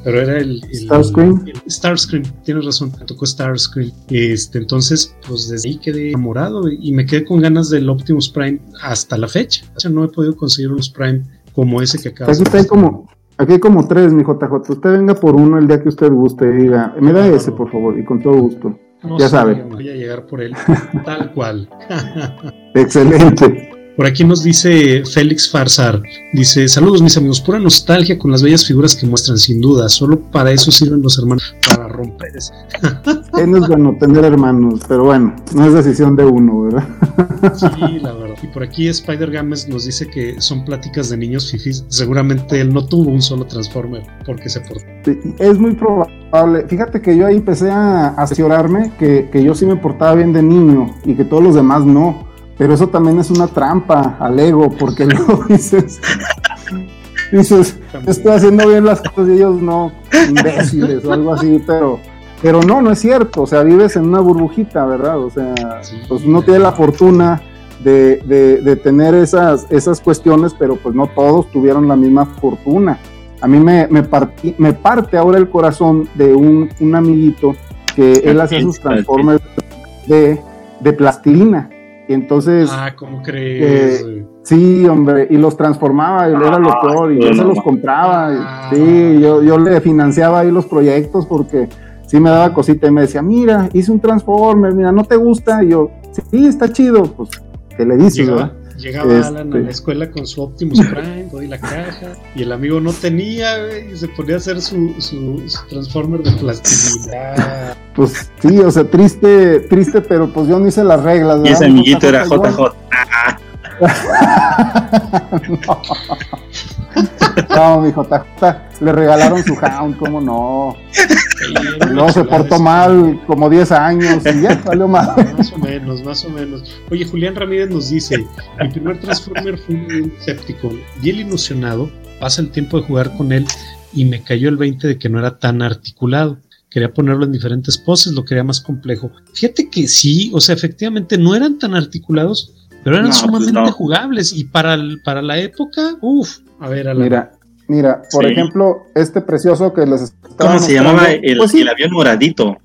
Pero era el. Starscream. Starscream, tienes razón, me tocó Starscream. Este, entonces, pues desde ahí quedé enamorado y me quedé con ganas del Optimus Prime hasta la fecha. No he podido conseguir unos Prime como ese que acabas Aquí de como Aquí hay como tres, mi JJ. Usted venga por uno el día que usted guste y diga, me da ese, por favor, y con todo gusto. ya sabe. Voy a llegar por él, [LAUGHS] tal cual. [LAUGHS] Excelente. Por aquí nos dice Félix Farsar, dice, saludos mis amigos, pura nostalgia con las bellas figuras que muestran sin duda, solo para eso sirven los hermanos, para romper ese. [LAUGHS] no es bueno tener hermanos, pero bueno, no es decisión de uno, ¿verdad? Sí, la verdad. Y por aquí Spider Games nos dice que son pláticas de niños fifis, seguramente él no tuvo un solo Transformer porque se portó. es muy probable, fíjate que yo ahí empecé a asegurarme que, que yo sí me portaba bien de niño y que todos los demás no pero eso también es una trampa al ego, porque [LAUGHS] luego dices, dices, estoy haciendo bien las cosas y ellos no, imbéciles o algo así, pero, pero no, no es cierto, o sea, vives en una burbujita, ¿verdad? O sea, pues uno tiene la fortuna de, de, tener esas, esas cuestiones, pero pues no todos tuvieron la misma fortuna. A mí me, me, me parte ahora el corazón de un, un amiguito que él hace sus transformers de, de plastilina y entonces... Ah, ¿cómo crees? Eh, sí, hombre, y los transformaba, y era lo peor, y yo se los compraba. Ah. Sí, yo, yo le financiaba ahí los proyectos porque sí me daba cosita y me decía, mira, hice un Transformer, mira, ¿no te gusta? Y yo, sí, está chido, pues, ¿qué le dices, verdad? Llegaba Este- Alan a la escuela con su Optimus Prime, doy la caja, y el amigo no tenía, güey, y se ponía a hacer su, su, su Transformer de plastilina. [LAUGHS] Pues sí, o sea, triste, triste, pero pues yo no hice las reglas. Y ese ¿verdad? amiguito era JJ. Ah, [LAUGHS] [LAUGHS] No, mi JJ le regalaron su Hound, ¿cómo no? Luego una se portó mal como 10 años y ya salió mal. Más o menos, más o menos. Oye, Julián Ramírez nos dice, mi primer Transformer fue un Decepticon. Y el ilusionado, pasa el tiempo de jugar con él y me cayó el 20 de que no era tan articulado. Quería ponerlo en diferentes poses, lo quería más complejo. Fíjate que sí, o sea, efectivamente no eran tan articulados, pero eran No, pues sumamente no. jugables. Y para, el- para la época, uff, a ver, Alan. Mira, mira, por Sí. ejemplo, este precioso que les estaba ¿Cómo se llamaba el, pues sí. el avión moradito?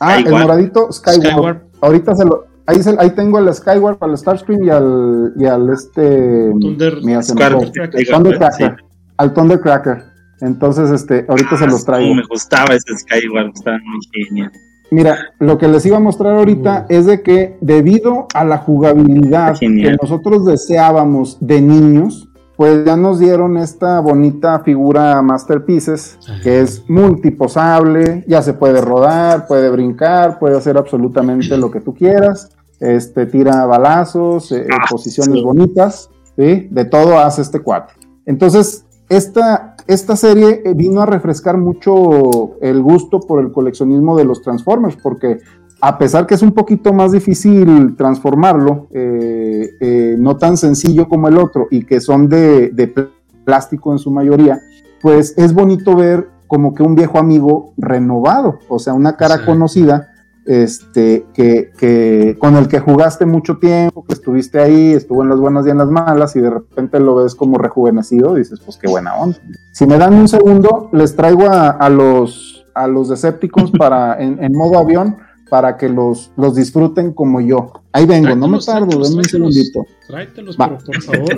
Ah, el moradito Skyward. Skyward. Ahorita se lo, ahí, se- ahí tengo al Skyward, al Starscream y al, y al este, Thunder- mira, se me Square- fue. Cracker. Thundercracker, al Thundercracker. Entonces, este, ahorita se los Ah, traigo. cómo me gustaba ese Skyward, estaba muy genial. Mira, lo que les iba a mostrar ahorita Mm. es de que debido a la jugabilidad que nosotros deseábamos de niños, pues ya nos dieron esta bonita figura Masterpieces, que es multiposable, ya se puede rodar, puede brincar, puede hacer absolutamente lo que tú quieras, este, tira balazos, eh, Ah, posiciones sí. bonitas, ¿sí? de todo hace este cuate. Entonces, esta, esta serie eh, vino a refrescar mucho el gusto por el coleccionismo de los Transformers, porque a pesar que es un poquito más difícil transformarlo, eh, eh, no tan sencillo como el otro, y que son de, de pl- plástico en su mayoría, pues es bonito ver como que un viejo amigo renovado, o sea, una cara conocida, este, que, que con el que jugaste mucho tiempo, que estuviste ahí, estuvo en las buenas y en las malas, y de repente lo ves como rejuvenecido, dices, pues qué buena onda. Si me dan un segundo, les traigo a, a los, a los Decepticons [LAUGHS] para, en, en modo avión para que los, los disfruten como yo. Ahí vengo, no me tardo, tráetelos, denme un segundito. Tráetelos, Va. pero por favor.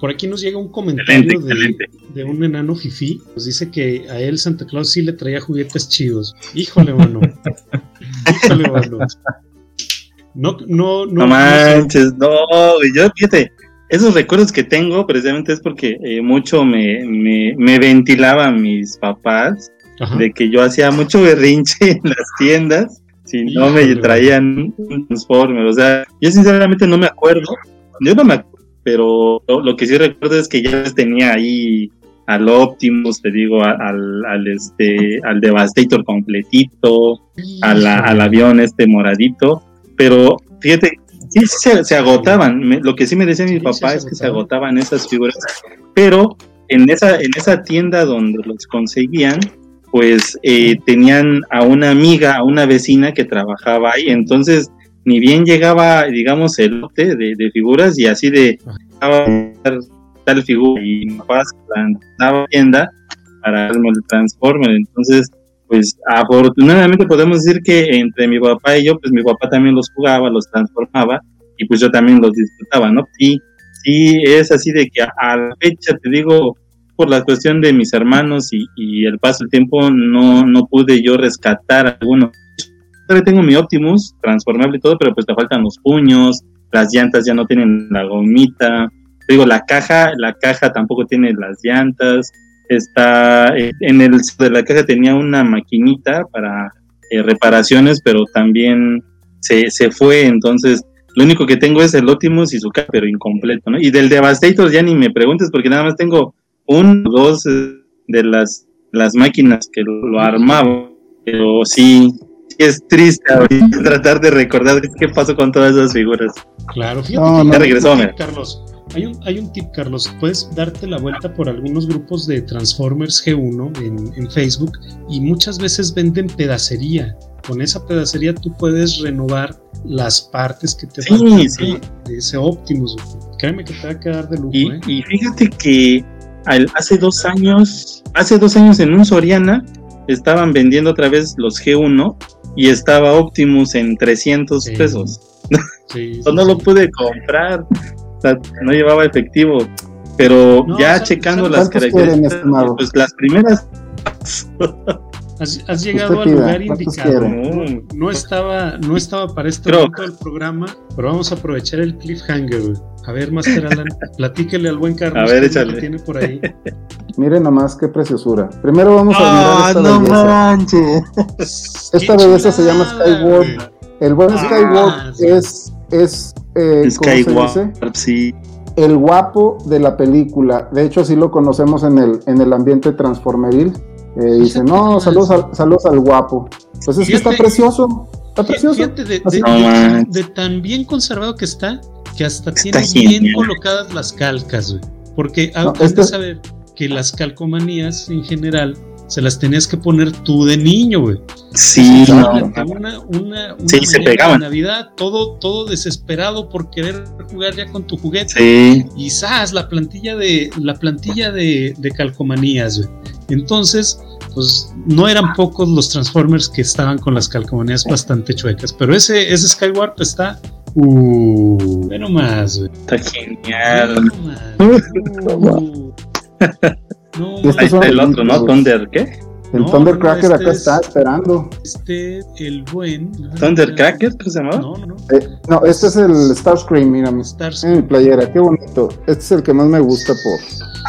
Por aquí nos llega un comentario Excelente, de, excelente. de un enano fifí. Nos dice que a él Santa Claus sí le traía juguetes chidos. Híjole, mano. Híjole, mano. No, no, no. No manches, no, yo fíjate, esos recuerdos que tengo precisamente es porque eh, mucho me, me, me ventilaban mis papás Ajá. de que yo hacía mucho berrinche en las tiendas si no me traían un Transformer. O sea, yo sinceramente no me acuerdo, yo no me acuerdo, pero lo, lo que sí recuerdo es que ya tenía ahí al Optimus, te digo, al, al, este, al Devastator completito, a la- al avión este moradito, pero fíjate, sí, se, se agotaban. Me- lo que sí me decía mi papá es que se agotaban esas figuras, pero en esa, en esa tienda donde los conseguían, pues eh, tenían a una amiga, a una vecina que trabajaba ahí, entonces ni bien llegaba, digamos, el lote de, de figuras y así de tal figura y mi papá se plantaba en la tienda para el Transformer, entonces pues afortunadamente podemos decir que entre mi papá y yo, pues mi papá también los jugaba, los transformaba y pues yo también los disfrutaba, ¿no? Y sí es así de que a la fecha, te digo, por la cuestión de mis hermanos y, el paso del tiempo, no, no pude yo rescatar alguno. Todavía tengo mi Optimus transformable y todo, pero pues te faltan los puños, las llantas ya no tienen la gomita, digo, la caja, la caja tampoco tiene las llantas, está eh, en el de la caja tenía una maquinita para eh, reparaciones, pero también se, se fue, entonces lo único que tengo es el Optimus y su caja, pero incompleto, ¿no? Y del Devastator ya ni me preguntes porque nada más tengo un o dos eh, de las, las máquinas que lo, lo armaban, pero sí, sí es triste ahorita [LAUGHS] tratar de recordar qué pasó con todas esas figuras. Claro, fíjate No. Ya regresó, Carlos. Hay un, hay un tip, Carlos. Puedes darte la vuelta por algunos grupos de Transformers G1 en, en Facebook y muchas veces venden pedacería. Con esa pedacería tú puedes renovar las partes que te Sí, faltan de- sí. de, ese Optimus. Créeme que te va a quedar de lujo, Y, ¿eh? y fíjate que al- hace dos años, hace dos años en un Soriana estaban vendiendo otra vez los G1 y estaba Optimus en 300 Sí. pesos. Sí, [LAUGHS] no lo pude comprar. O sea, no llevaba efectivo. Pero ya checando las características, pues las primeras. Has, llegado al lugar indicado. No, estaba, no estaba para este momento del programa, pero vamos a aprovechar el cliffhanger. A ver, Master Alan, [LAUGHS] platíquele al buen Carlos. A ver, échale. Que tiene por ahí. [LAUGHS] Miren nomás qué preciosura. Primero vamos a mirar esta no belleza. [LAUGHS] Esta belleza se llama Skyward. El buen ah, Skyward es, es eh, ¿cómo se dice? sí el guapo de la película. De hecho, así lo conocemos en el, en el ambiente transformeril. Eh, dice, no, saludos al, saludos al guapo. Pues es que está precioso. Está precioso. Fíjate de, tan bien conservado que está, que hasta tiene bien colocadas las calcas, güey. Porque no, de este saber que las calcomanías en general se las tenías que poner tú de niño, güey. Sí, una, una, sí, se pegaban. Navidad, todo, todo desesperado por querer jugar ya con tu juguete. Sí. Y ¡zas! la plantilla de, la plantilla de, de calcomanías, güey. Entonces, pues no eran pocos los Transformers que estaban con las calcomanías bastante chuecas. Pero ese, ese Skywarp está. Uh, ve nomás, güey. Está genial. Uh, [LAUGHS] no, este está el otro, ¿no? ¿Thunder qué? El no, Thundercracker este acá está esperando. Este, el buen. ¿Thundercracker? ¿Qué se llama? No, no, no. Eh, no, este es el Starscream, mira. Starscream. En mi playera, qué bonito. Este es el que más me gusta por.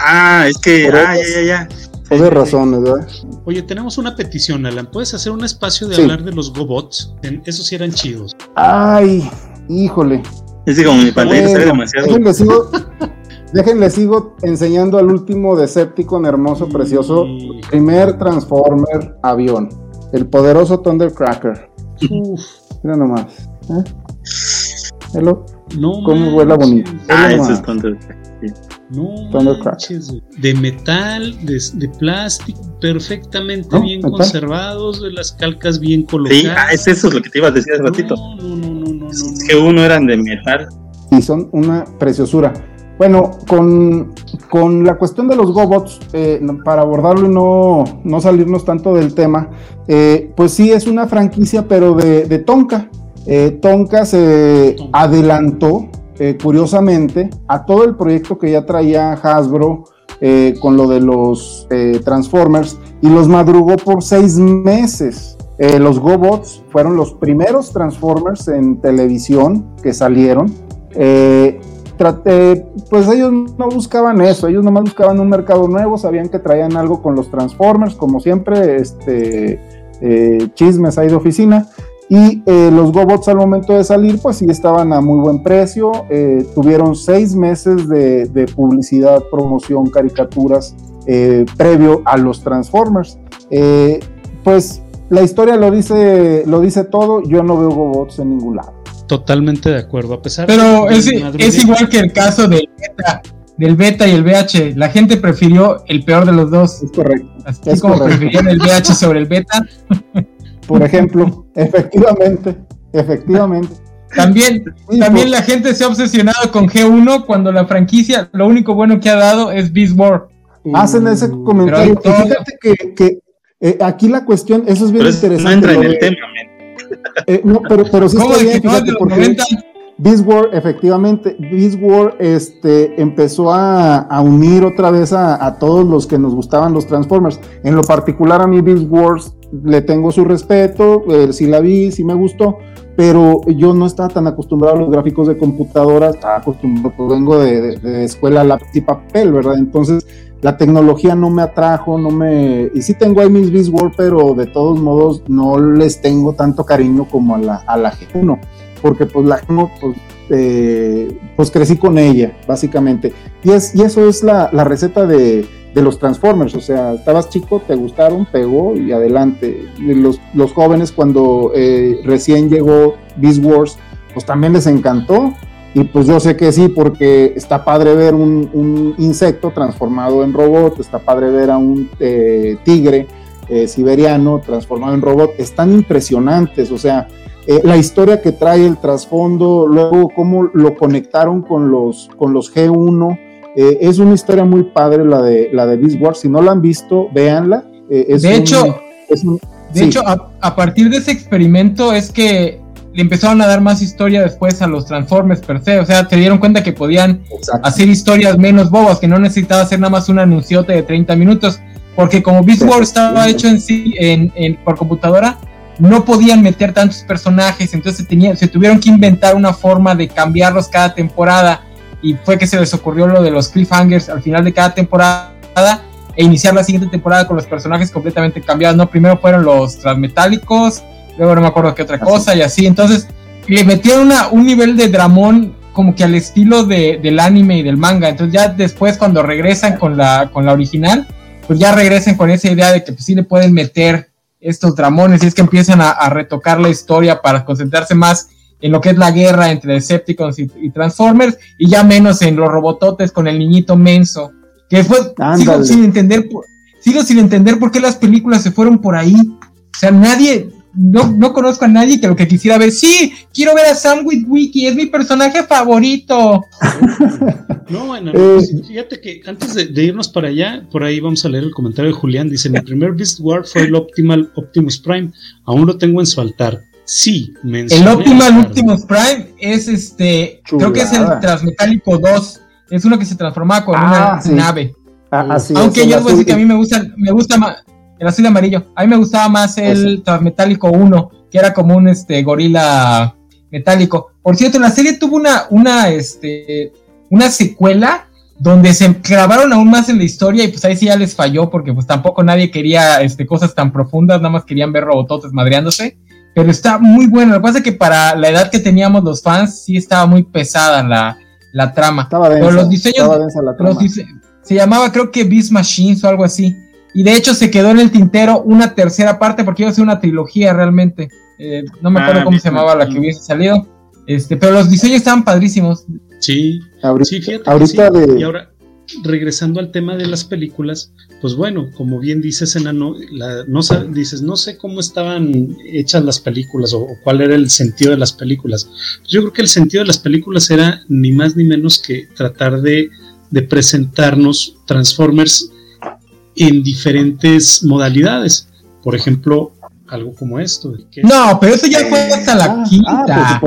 Ah, es que. ah, ya, ya, ya. De razones, ¿verdad? Oye, tenemos una petición, Alan. ¿Puedes hacer un espacio de hablar de los GoBots? Esos sí eran chidos. Ay, híjole. Es que como mi pantalla bueno, demasiado. Déjenle sigo, [LAUGHS] déjenle sigo enseñando al último Decepticon hermoso, precioso. Primer Transformer avión. El poderoso Thundercracker. Uf. Mira nomás. ¿eh? Hello. No ¿Cómo vuela bonito? Ah, ese es Thundercracker. No de metal, de, plástico, perfectamente bien conservados, de las calcas bien colocadas. Sí, ah, es eso lo que te iba a decir hace ratito. No, no, no, no, Es que uno eran de metal. Y son una preciosura. Bueno, con, con la cuestión de los GoBots, eh, para abordarlo y no, no, salirnos tanto del tema, eh, pues sí es una franquicia, pero de, de Tonka. Eh, Tonka se adelantó eh, curiosamente, a todo el proyecto que ya traía Hasbro eh, con lo de los eh, Transformers y los madrugó por seis meses. los GoBots fueron los primeros Transformers en televisión que salieron. pues ellos no buscaban eso, ellos nomás buscaban un mercado nuevo, sabían que traían algo con los Transformers, como siempre, este, chismes ahí de oficina. Y eh, los GoBots al momento de salir, pues sí estaban a muy buen precio. Eh, tuvieron seis meses de, publicidad, promoción, caricaturas eh, previo a los Transformers. pues la historia lo dice, lo dice todo. Yo no veo GoBots en ningún lado. Totalmente de acuerdo, a pesar Pero de es, es igual que el caso del beta, del beta y el VH. La gente prefirió el peor de los dos. Es correcto. Así como preferían el VH sobre el beta. [LAUGHS] por ejemplo, efectivamente, efectivamente. También, también la gente se ha obsesionado con G1 cuando la franquicia lo único bueno que ha dado es Beast War. Hacen ese mm, comentario. Fíjate que, eh, aquí la cuestión, eso es bien interesante. No entra en el tema, eh, no, pero, pero sí está bien, fíjate, porque Beast War, efectivamente, Beast War este, empezó a, a unir otra vez a, a, todos los que nos gustaban los Transformers. En lo particular, a mí Beast Wars le tengo su respeto, eh, sí la vi, sí me gustó, pero yo no estaba tan acostumbrado a los gráficos de computadora, estaba acostumbrado, pues vengo de, de, escuela lápiz y papel, ¿verdad? Entonces la tecnología no me atrajo, no me... Y sí tengo ahí mis Beast pero de todos modos no les tengo tanto cariño como a la, a la G1, porque pues la G1 pues, eh, pues crecí con ella, básicamente. Y, es, y eso es la, la receta de de los Transformers, o sea, estabas chico, te gustaron, pegó y adelante. Los, los jóvenes cuando eh, recién llegó Beast Wars, pues también les encantó. Y pues yo sé que sí, porque está padre ver un, insecto transformado en robot, está padre ver a un eh, tigre eh, siberiano transformado en robot, están impresionantes, o sea, la historia que trae el trasfondo, luego cómo lo conectaron con los, con los G1, eh, es una historia muy padre la de la de Beast Wars. Si no la han visto, véanla. Eh, de hecho, de hecho a, partir de ese experimento es que le empezaron a dar más historia después a los Transformers per se. O sea, se dieron cuenta que podían hacer historias menos bobas, que no necesitaba hacer nada más un anunciote de 30 minutos. Porque como Beast Wars estaba hecho en sí en, por computadora, no podían meter tantos personajes, entonces se, se tuvieron que inventar una forma de cambiarlos cada temporada. Y fue que se les ocurrió lo de los cliffhangers al final de cada temporada e iniciar la siguiente temporada con los personajes completamente cambiados. No, primero fueron los transmetálicos, luego no me acuerdo qué otra cosa y así. Entonces le metieron una, un nivel de dramón como que al estilo de, del anime y del manga. Entonces ya después cuando regresan con la, con la original, pues ya regresen con esa idea de que pues sí le pueden meter estos dramones y es que empiezan a, retocar la historia para concentrarse más en lo que es la guerra entre Decepticons y, y, Transformers y ya menos en los robototes con el niñito menso. Que fue, sigo sin entender, sigo sin entender por qué las películas se fueron por ahí. O sea, nadie, no, no conozco a nadie que lo que quisiera ver. Sí, quiero ver a Sam Wiki, es mi personaje favorito. [LAUGHS] No, bueno, eh, fíjate que antes de, irnos para allá, por ahí vamos a leer el comentario de Julián. Dice: Mi primer Beast War fue el Optimal Optimus Prime. Aún lo tengo en su altar. Sí, El Optimal Optimus Prime es este, creo que es el Transmetálico 2. Es uno que se transformaba con ah, una nave. Ah, Aunque yo voy a decir que a mí me gusta, me gusta más el azul y amarillo. A mí me gustaba más el Transmetálico 1, que era como un este gorila metálico. Por cierto, la serie tuvo una, una, este, una secuela donde se clavaron aún más en la historia y pues ahí sí ya les falló porque pues tampoco nadie quería este, cosas tan profundas, nada más querían ver robototes madreándose. Pero está muy bueno. Lo que pasa es que para la edad que teníamos los fans sí estaba muy pesada la, la trama. Estaba densa, Pero los diseños, se llamaba creo que Beast Machines o algo así. Y de hecho se quedó en el tintero una tercera parte porque iba a ser una trilogía realmente. Eh, no me acuerdo ah, cómo se llamaba la que hubiese salido. Este, pero los diseños estaban padrísimos. Sí, ahorita, sí, fíjate ahorita de... Y ahora, regresando al tema de las películas, pues bueno, como bien dices, Enano, la, no, dices, no sé cómo estaban hechas las películas o, cuál era el sentido de las películas. Pues yo creo que el sentido de las películas era ni más ni menos que tratar de, de presentarnos Transformers en diferentes modalidades. Por ejemplo, algo como esto. no, pero eso ya fue hasta la ah, quinta. Ah,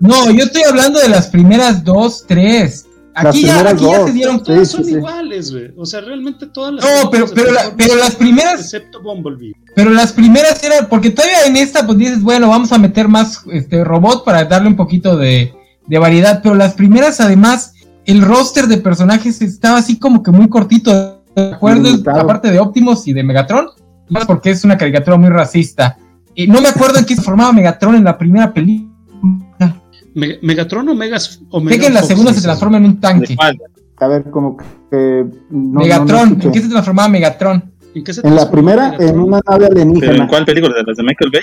no, yo estoy hablando de las primeras dos, tres. Aquí, ya, aquí ya, se dieron. Todas son iguales, güey. O sea, realmente todas las. No, pero, pero, pero las primeras. Excepto Bumblebee. Pero las primeras eran. Porque todavía en esta, pues dices, bueno, vamos a meter más este robot para darle un poquito de, de variedad. Pero las primeras, además, el roster de personajes estaba así como que muy cortito ¿De acuerdo? Aparte de Optimus y de Megatron, más porque es una caricatura muy racista. Y no me acuerdo en qué se formaba Megatron en la primera película. ¿Megatron o Megas? O sé que en la segunda se transforma en un tanque. A ver, como que. Megatron, ¿en qué se transformaba Megatron? ¿En, qué se en la primera, en una nave alienígena. ¿En cuál película? ¿De las de Michael Bay?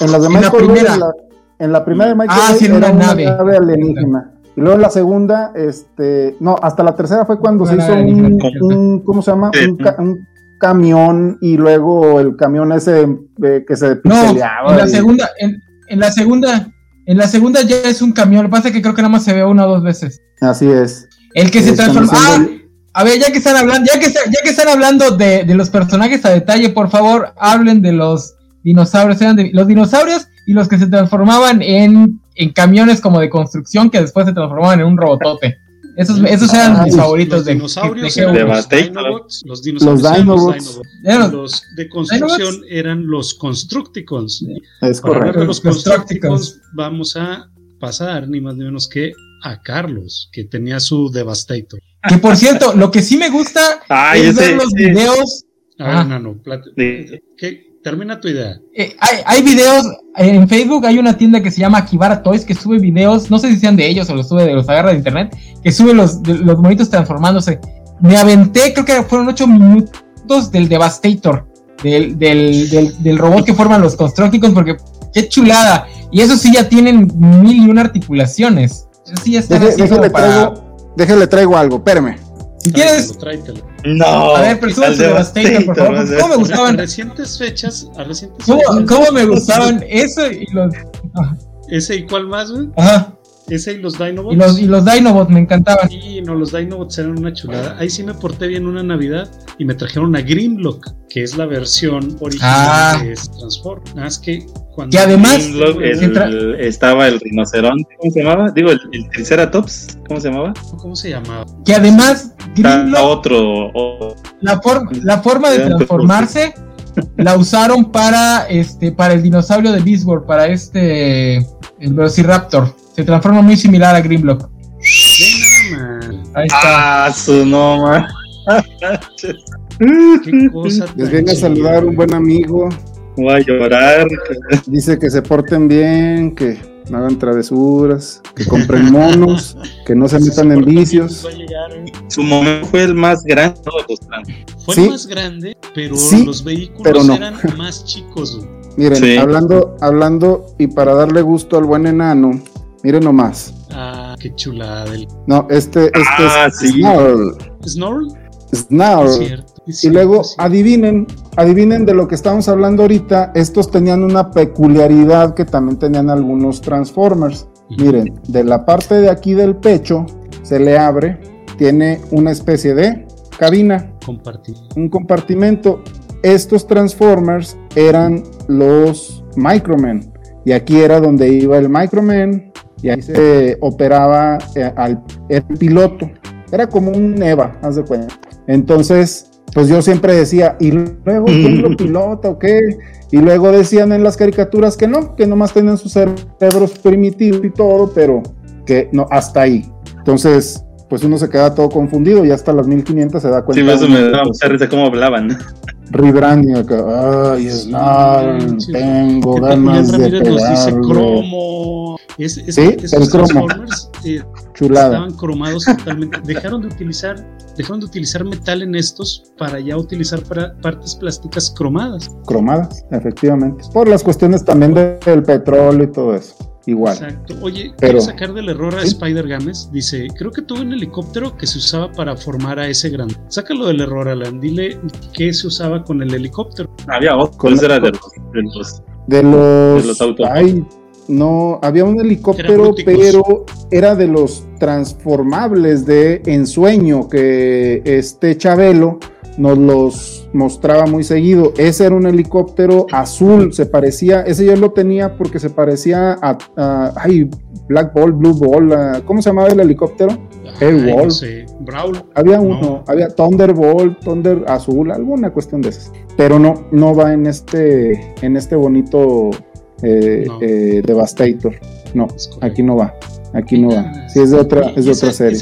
En las de Michael Bay. En la, en la primera de Michael ah, Bay. Sí, en una, nave. una nave alienígena. Y luego la segunda, este, no, hasta la tercera fue cuando se hizo un, ¿cómo se llama? Un, camión y luego el camión ese que se no, en la segunda, en, la segunda, en la segunda ya es un camión, lo que pasa es que creo que nada más se ve una o dos veces. Así es. El que se transforma. Ah, a ver, ya que están hablando, ya que, ya que están hablando de, de los personajes a detalle, por favor, hablen de los dinosaurios, eran de, los dinosaurios y los que se transformaban en en camiones como de construcción que después se transformaban en un robotote. Esos, esos eran mis favoritos los de, dinosaurios de, los Dinobots, los dinosaurios los, los, de construcción eran los Constructicons. Es correcto. los Constructicons vamos a pasar ni más ni menos que a Carlos, que tenía su Devastator. Que por cierto, lo que sí me gusta [LAUGHS] es ver los videos. Ah, no, no, ¿Qué? Termina tu idea. Eh, hay, hay, videos, en Facebook hay una tienda que se llama Akibara Toys que sube videos, no sé si sean de ellos o los sube de los agarra de internet, que sube los, los monitos transformándose. Me aventé, creo que fueron ocho minutos del Devastator, del, del, del, robot que forman los Constructicons, porque qué chulada. Y eso sí ya tienen mil y una articulaciones. Eso sí ya está déjale, traigo, déjale traigo algo, espérame. Si quieres. No. A ver, pero Devastator, por favor. ¿Cómo me gustaban? A recientes fechas. A recientes ¿Cómo, ¿Cómo, me gustaban eso y los. ¿Ese y cuál más, güey? Ajá. Ese y los Dinobots. Y los, y los Dinobots me encantaban. Sí, no, los Dinobots eran una chulada. Ahí sí me porté bien una Navidad y me trajeron a Grimlock, que es la versión original Ah. de ese Transform. Nada más que cuando. Que además- Grimlock, el- estaba el rinoceronte, ¿cómo se llamaba? Digo, el, el Triceratops, ¿cómo se llamaba? ¿Cómo se llamaba? Que además Grimlock, otro, la, for- la forma de transformarse la usaron para este para el dinosaurio de Beast para este el Velociraptor. Se transforma muy similar a. Ahí está. Ah, su nombre. [LAUGHS] Qué cosa Les viene a saludar un buen amigo. Voy a llorar. Dice que se porten bien, que no hagan travesuras, que compren monos, que no se [LAUGHS] metan en vicios. ¿eh? Su momento fue el más grande. Fue Sí. el más grande, pero Sí, los vehículos pero no. eran más chicos. güey. Miren, Sí. hablando, hablando y para darle gusto al buen enano, miren nomás. Ah, qué chulada. del No, este, este Ah, es sí. Snarl. Snorl. Snarl. Es cierto. es Y luego, sí. adivinen, adivinen de lo que estamos hablando ahorita, estos tenían una peculiaridad que también tenían algunos Transformers. Miren, de la parte de aquí del pecho se le abre, tiene una especie de cabina, Compartir. un compartimento. Estos Transformers eran los Micromen. Y aquí era donde iba el Microman. Y ahí se operaba eh, al, el piloto. Era como un EVA, haz de cuenta. Entonces, pues yo siempre decía, ¿y luego quién lo [LAUGHS] pilota o qué? Y luego decían en las caricaturas que no, que nomás tenían sus cerebros primitivos y todo, pero que no, hasta ahí. Entonces, pues uno se queda todo confundido y hasta las 1500 se da Sí, cuenta. eso uno me que, da pues, mucha risa cómo hablaban. Rebranding acá. Ay, Sí, sí. tengo ganas de pegarle. cromo. Es, es- Sí, esos el cromo. Transformers eh, Chulada. estaban cromados totalmente. [LAUGHS] Dejaron de utilizar, dejaron de utilizar metal en estos para ya utilizar para partes plásticas cromadas. Cromadas, efectivamente. Por las cuestiones también de- del petróleo y todo eso. Igual. Exacto. Oye, Pero- quiero sacar del error a ¿Sí? Spider Games. Dice, creo que tuve un helicóptero que se usaba para formar a ese grande. Sácalo del error, Alan. Dile qué se usaba con el helicóptero. Había otro, ese era de los, de los- De los. De los autos. Ay, no, había un helicóptero, pero era de los transformables de ensueño que este Chabelo nos los mostraba muy seguido. Ese era un helicóptero azul, se parecía, ese yo lo tenía porque se parecía a, a- ay, Black Ball, Blue Ball, a- ¿cómo se llamaba el helicóptero? Ay, no sé. Había No. uno, había Thunderbolt, Thunder Azul, alguna cuestión de esas. Pero no, no va en este, en este bonito eh, No. eh, Devastator. No, aquí no va. Aquí no va. Ah, Sí, es de otra, es de ese- otra serie.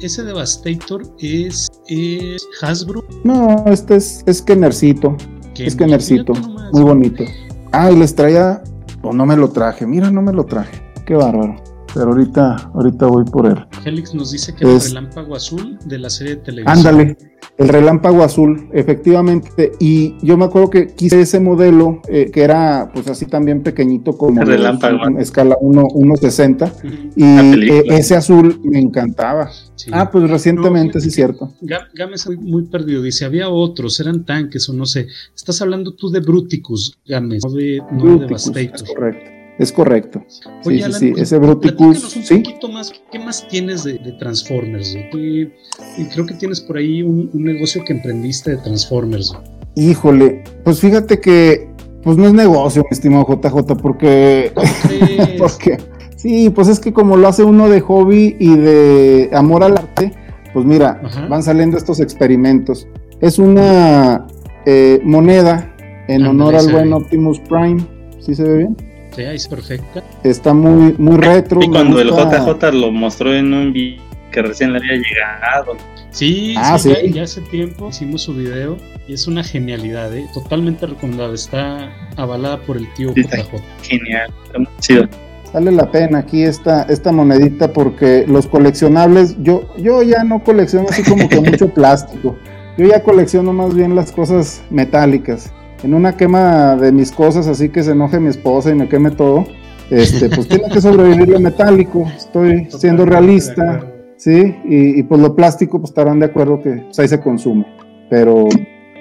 Ese, Devastator es, es Hasbro. No, este es, es Kennercito. Es Kennercito. Muy bonito. Ah, y les traía. O no me lo traje. Mira, no me lo traje. Qué bárbaro. Pero ahorita, ahorita voy por él. Félix nos dice que Es- el relámpago azul de la serie de televisión. Ándale, el relámpago azul, efectivamente. Y yo me acuerdo que quise ese modelo eh, que era pues así también pequeñito como El relámpago. en escala 1 1.60 Ujú, y La eh, ese azul me encantaba. sí. Ah, pues recientemente No, sí cierto. Ga- Gámez muy, muy perdido. Dice, había otros, eran tanques o no sé. Estás hablando tú de Bruticus, Gámez, no de, no de es correcto. Es correcto. Oye, sí, Alan, sí, sí, pues, ese Bruticus, un sí. poquito más. ¿Qué más tienes de, de Transformers? y creo que tienes por ahí un, un negocio que emprendiste de Transformers. Híjole, pues fíjate que pues no es negocio, mi estimado JJ, porque. [LAUGHS] Porque, sí, pues es que como lo hace uno de hobby y de amor al arte, pues mira, Ajá. van saliendo estos experimentos. Es una eh, moneda en honor al buen. Optimus Prime. ¿Sí se ve bien? Sí, es perfecta. Está muy, muy retro. Y cuando el JJ lo mostró en un video que recién le había llegado. Sí, Ah, sí, sí. Ya, ya hace tiempo hicimos su video y es una genialidad, ¿eh? totalmente recomendada. Está avalada por el tío Sí, está. JJ. Genial, está muy chido. Vale la pena aquí esta, esta monedita porque los coleccionables, yo, yo ya no colecciono así como que [LAUGHS] mucho plástico. Yo ya colecciono más bien las cosas metálicas. En una quema de mis cosas, así que se enoje mi esposa y me queme todo, este, pues tiene que sobrevivir lo metálico. Estoy siendo realista, ¿sí? Y, y pues lo plástico, pues estarán de acuerdo que pues, ahí se consume. Pero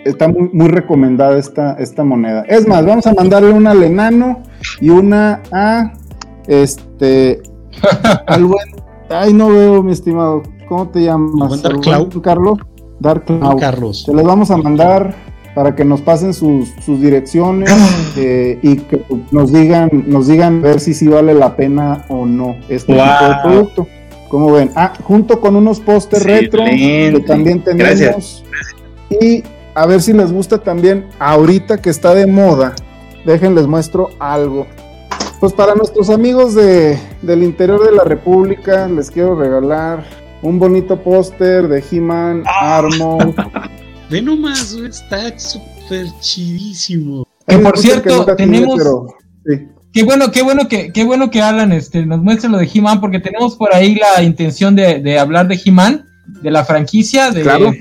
está muy, muy recomendada esta, esta moneda. Es más, vamos a mandarle una al enano y una a este [LAUGHS] al buen. Ay, no veo, mi estimado. ¿Cómo te llamas? Dark Cloud. Carlos. Dark Cloud. Carlos. Te les vamos a mandar para que nos pasen sus, sus direcciones eh, y que nos digan, nos digan ver si sí vale la pena o no este Wow. tipo de producto. Como ven, ah, junto con unos pósters retro que también tenemos. Gracias. Y a ver si les gusta también ahorita que está de moda. Déjenles muestro algo. Pues para nuestros amigos de, del interior de la República les quiero regalar un bonito póster de He-Man, Ah. [LAUGHS] Ve nomás, está súper chidísimo. Que por cierto, tiene, tenemos- pero, sí. Qué bueno, qué bueno que, qué bueno que Alan este, nos muestre lo de He-Man, porque tenemos por ahí la intención de, de hablar de He-Man, de la franquicia, de Claro.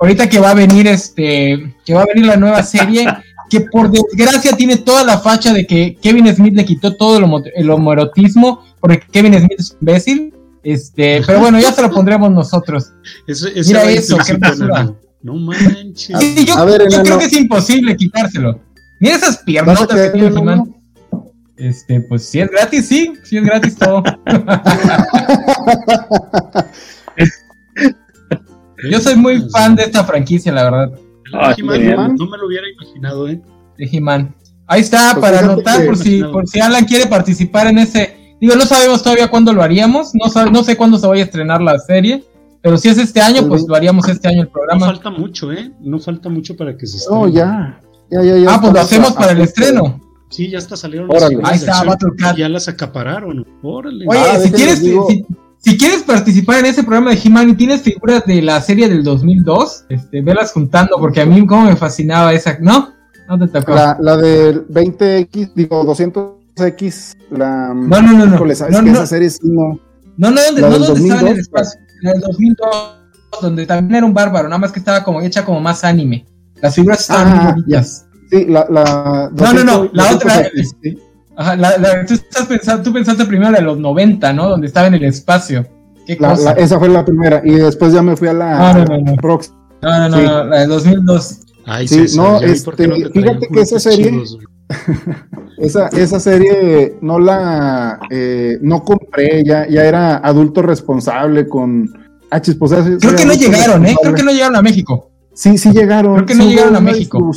ahorita que va a venir este, que va a venir la nueva serie, [LAUGHS] que por desgracia tiene toda la facha de que Kevin Smith le quitó todo el, homo- el homoerotismo, porque Kevin Smith es un imbécil. Este, pero bueno, ya se lo pondremos nosotros. Eso, Mira eso, qué basura. No manches. Sí, yo, a ver, yo enano. creo que es imposible quitárselo. Mira esas ¿Vas a piernotas que tiene? He-Man. Este, pues si es gratis, sí, si es gratis todo. [LAUGHS] Yo soy muy fan de esta franquicia, la verdad, Ah, no, me lo hubiera imaginado, ¿eh? de He-Man. Ahí está, Pues para anotar por si, por si Alan quiere participar en ese. Digo, no sabemos todavía cuándo lo haríamos, no, sabe- no sé cuándo se vaya a estrenar la serie, pero si es este año, pues lo haríamos este año el No programa. falta mucho, ¿eh? No falta mucho para que se No, estrene. ya. Ya, ya, ya. Ah, pues lo hacemos para el estreno. Sí, ya hasta salieron Órale. figuras Ahí está, acción. Battle Cat. Ya las acapararon. Órale. Oye, Ah, si quieres, si, si quieres participar en ese programa de He-Man y tienes figuras de la serie del 2002, este, velas juntando, porque a mí como me fascinaba esa, ¿no? No te tocó. La, la del 20X, digo 200X. La, No, no, no, no. Híjole, ¿sabes No, no. esa serie sí no. No, no, donde, no donde estaba en el 2002, espacio. La del 2002, donde también era un bárbaro, nada más que estaba como hecha como más anime. Las figuras estaban Ah, muy bonitas. Sí, la. la No, no, no, la otra- 200X, sí. Ajá, la, la- tú, estás pensando, tú pensaste primero la de los 90, ¿no? Donde estaba en el espacio. Qué La- cosa. la- esa fue la primera. Y después ya me fui a la No, no, no, no. Prox. No, no, no, sí. no, la de 2002. Ay, Sí, César, no, este, fíjate que esa serie-. [LAUGHS] Esa, esa serie no la. eh, no compré, ya, ya era adulto responsable con. Ah, pues, Creo que no llegaron, ¿eh? Creo que no llegaron a México. Sí, sí llegaron. Creo que no Sí llegaron a México.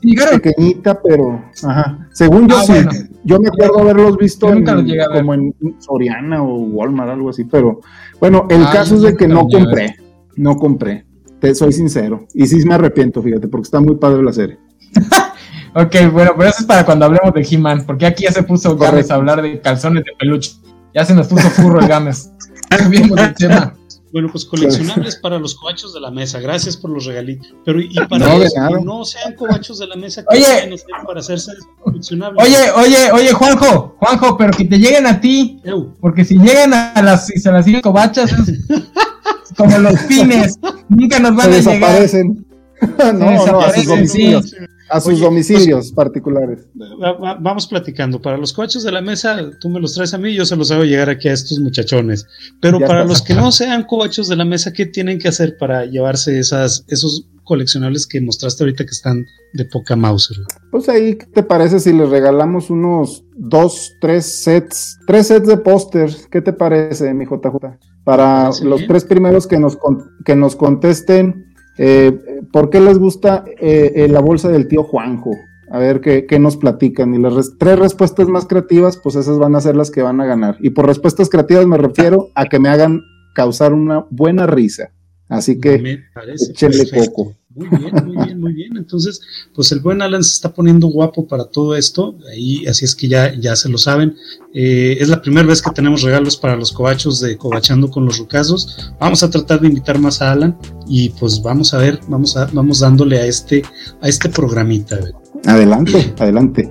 Llegaron. pequeñita, pero. Ajá. Según yo Ah, sí. bueno. Yo me acuerdo haberlos visto en- como en Soriana o Walmart, algo así, pero bueno, el Ah, caso es de que no compré, no compré, te soy sincero, y sí me arrepiento, fíjate, porque está muy padre la serie. [LAUGHS] Ok, bueno, pero eso es para cuando hablemos de He-Man, porque aquí ya se puso Games Correcto. a hablar de calzones de peluche. Ya se nos puso furro el. Cambiemos [LAUGHS] tema. Bueno, pues coleccionables para los cobachos de la mesa. Gracias por los regalitos. Pero y para No, los que no sean cobachos de la mesa, ¿qué Oye. para hacerse coleccionables? Oye, oye, oye, Juanjo, Juanjo, pero que te lleguen a ti, porque si llegan a las y se las siguen cobachas, es como los pines, nunca nos Se van a llegar. desaparecen. [LAUGHS] no, no, a sus domicilios, a sus Oye, domicilios particulares. va- va- vamos platicando. Para los coachos de la mesa, tú me los traes a mí y yo se los hago llegar aquí a estos muchachones. Pero Ya para los que no sean cobachos de la mesa, ¿qué tienen que hacer para llevarse esas, esos coleccionables que mostraste ahorita que están de poca Mauser? Pues ahí, ¿qué te parece si les regalamos unos dos, tres sets, tres sets de pósters? ¿Qué te parece, mi JJ? Para los bien. tres primeros que nos, que nos contesten, eh, ¿por qué les gusta eh, eh, la bolsa del tío Juanjo? A ver qué, qué nos platican. Y las res- tres respuestas más creativas, pues esas van a ser las que van a ganar. Y por respuestas creativas me refiero a que me hagan causar una buena risa. Así que échenle coco. Muy bien, muy bien, muy bien. Entonces, pues el buen Alan se está poniendo guapo para todo esto. Ahí, así es que ya, ya se lo saben. Eh, es la primera vez que tenemos regalos para los cobachos de Cobachando con los Rucazos. Vamos a tratar de invitar más a Alan y pues vamos a ver, vamos a, vamos dándole a este, a este programita. adelante, adelante.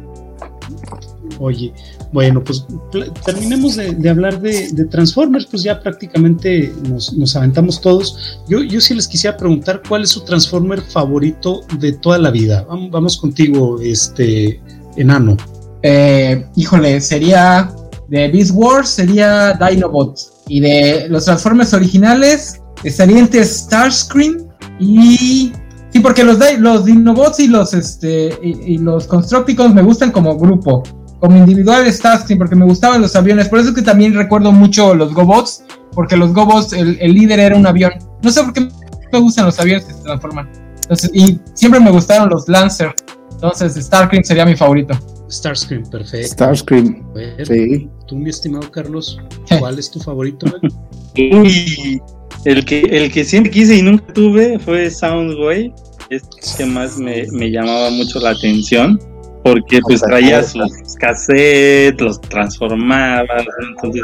Oye, bueno, pues terminemos de, hablar de, Transformers, pues ya prácticamente nos, aventamos todos. Yo, yo sí les quisiera preguntar cuál es su Transformer favorito de toda la vida. Vamos, contigo, este enano. Eh, híjole, sería de Beast Wars, sería Dinobot. Y de los Transformers originales, estaría entre Starscream y. Sí, porque los Dinobots y los, este, y, y los Constructicons me gustan como grupo. Como individual Starscream, porque me gustaban los aviones. Por eso es que también recuerdo mucho los GoBots, porque los GoBots, el, el líder era un avión. No sé por qué me gustan los aviones que se transforman. Entonces, y siempre me gustaron los Lancer. Entonces, Starscream sería mi favorito. Starscream, perfecto. Starscream. Ver, Sí. Tú, mi estimado Carlos, ¿cuál es tu favorito? Uy, el que, el que siempre quise y nunca tuve fue Soundwave. Es el que más me, me llamaba mucho la atención. Porque pues traía sus cassettes, los transformaba. Entonces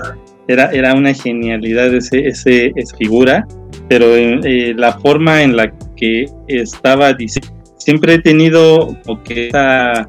era, era una genialidad ese, ese, esa figura. Pero eh, la forma en la que estaba siempre he tenido como que esa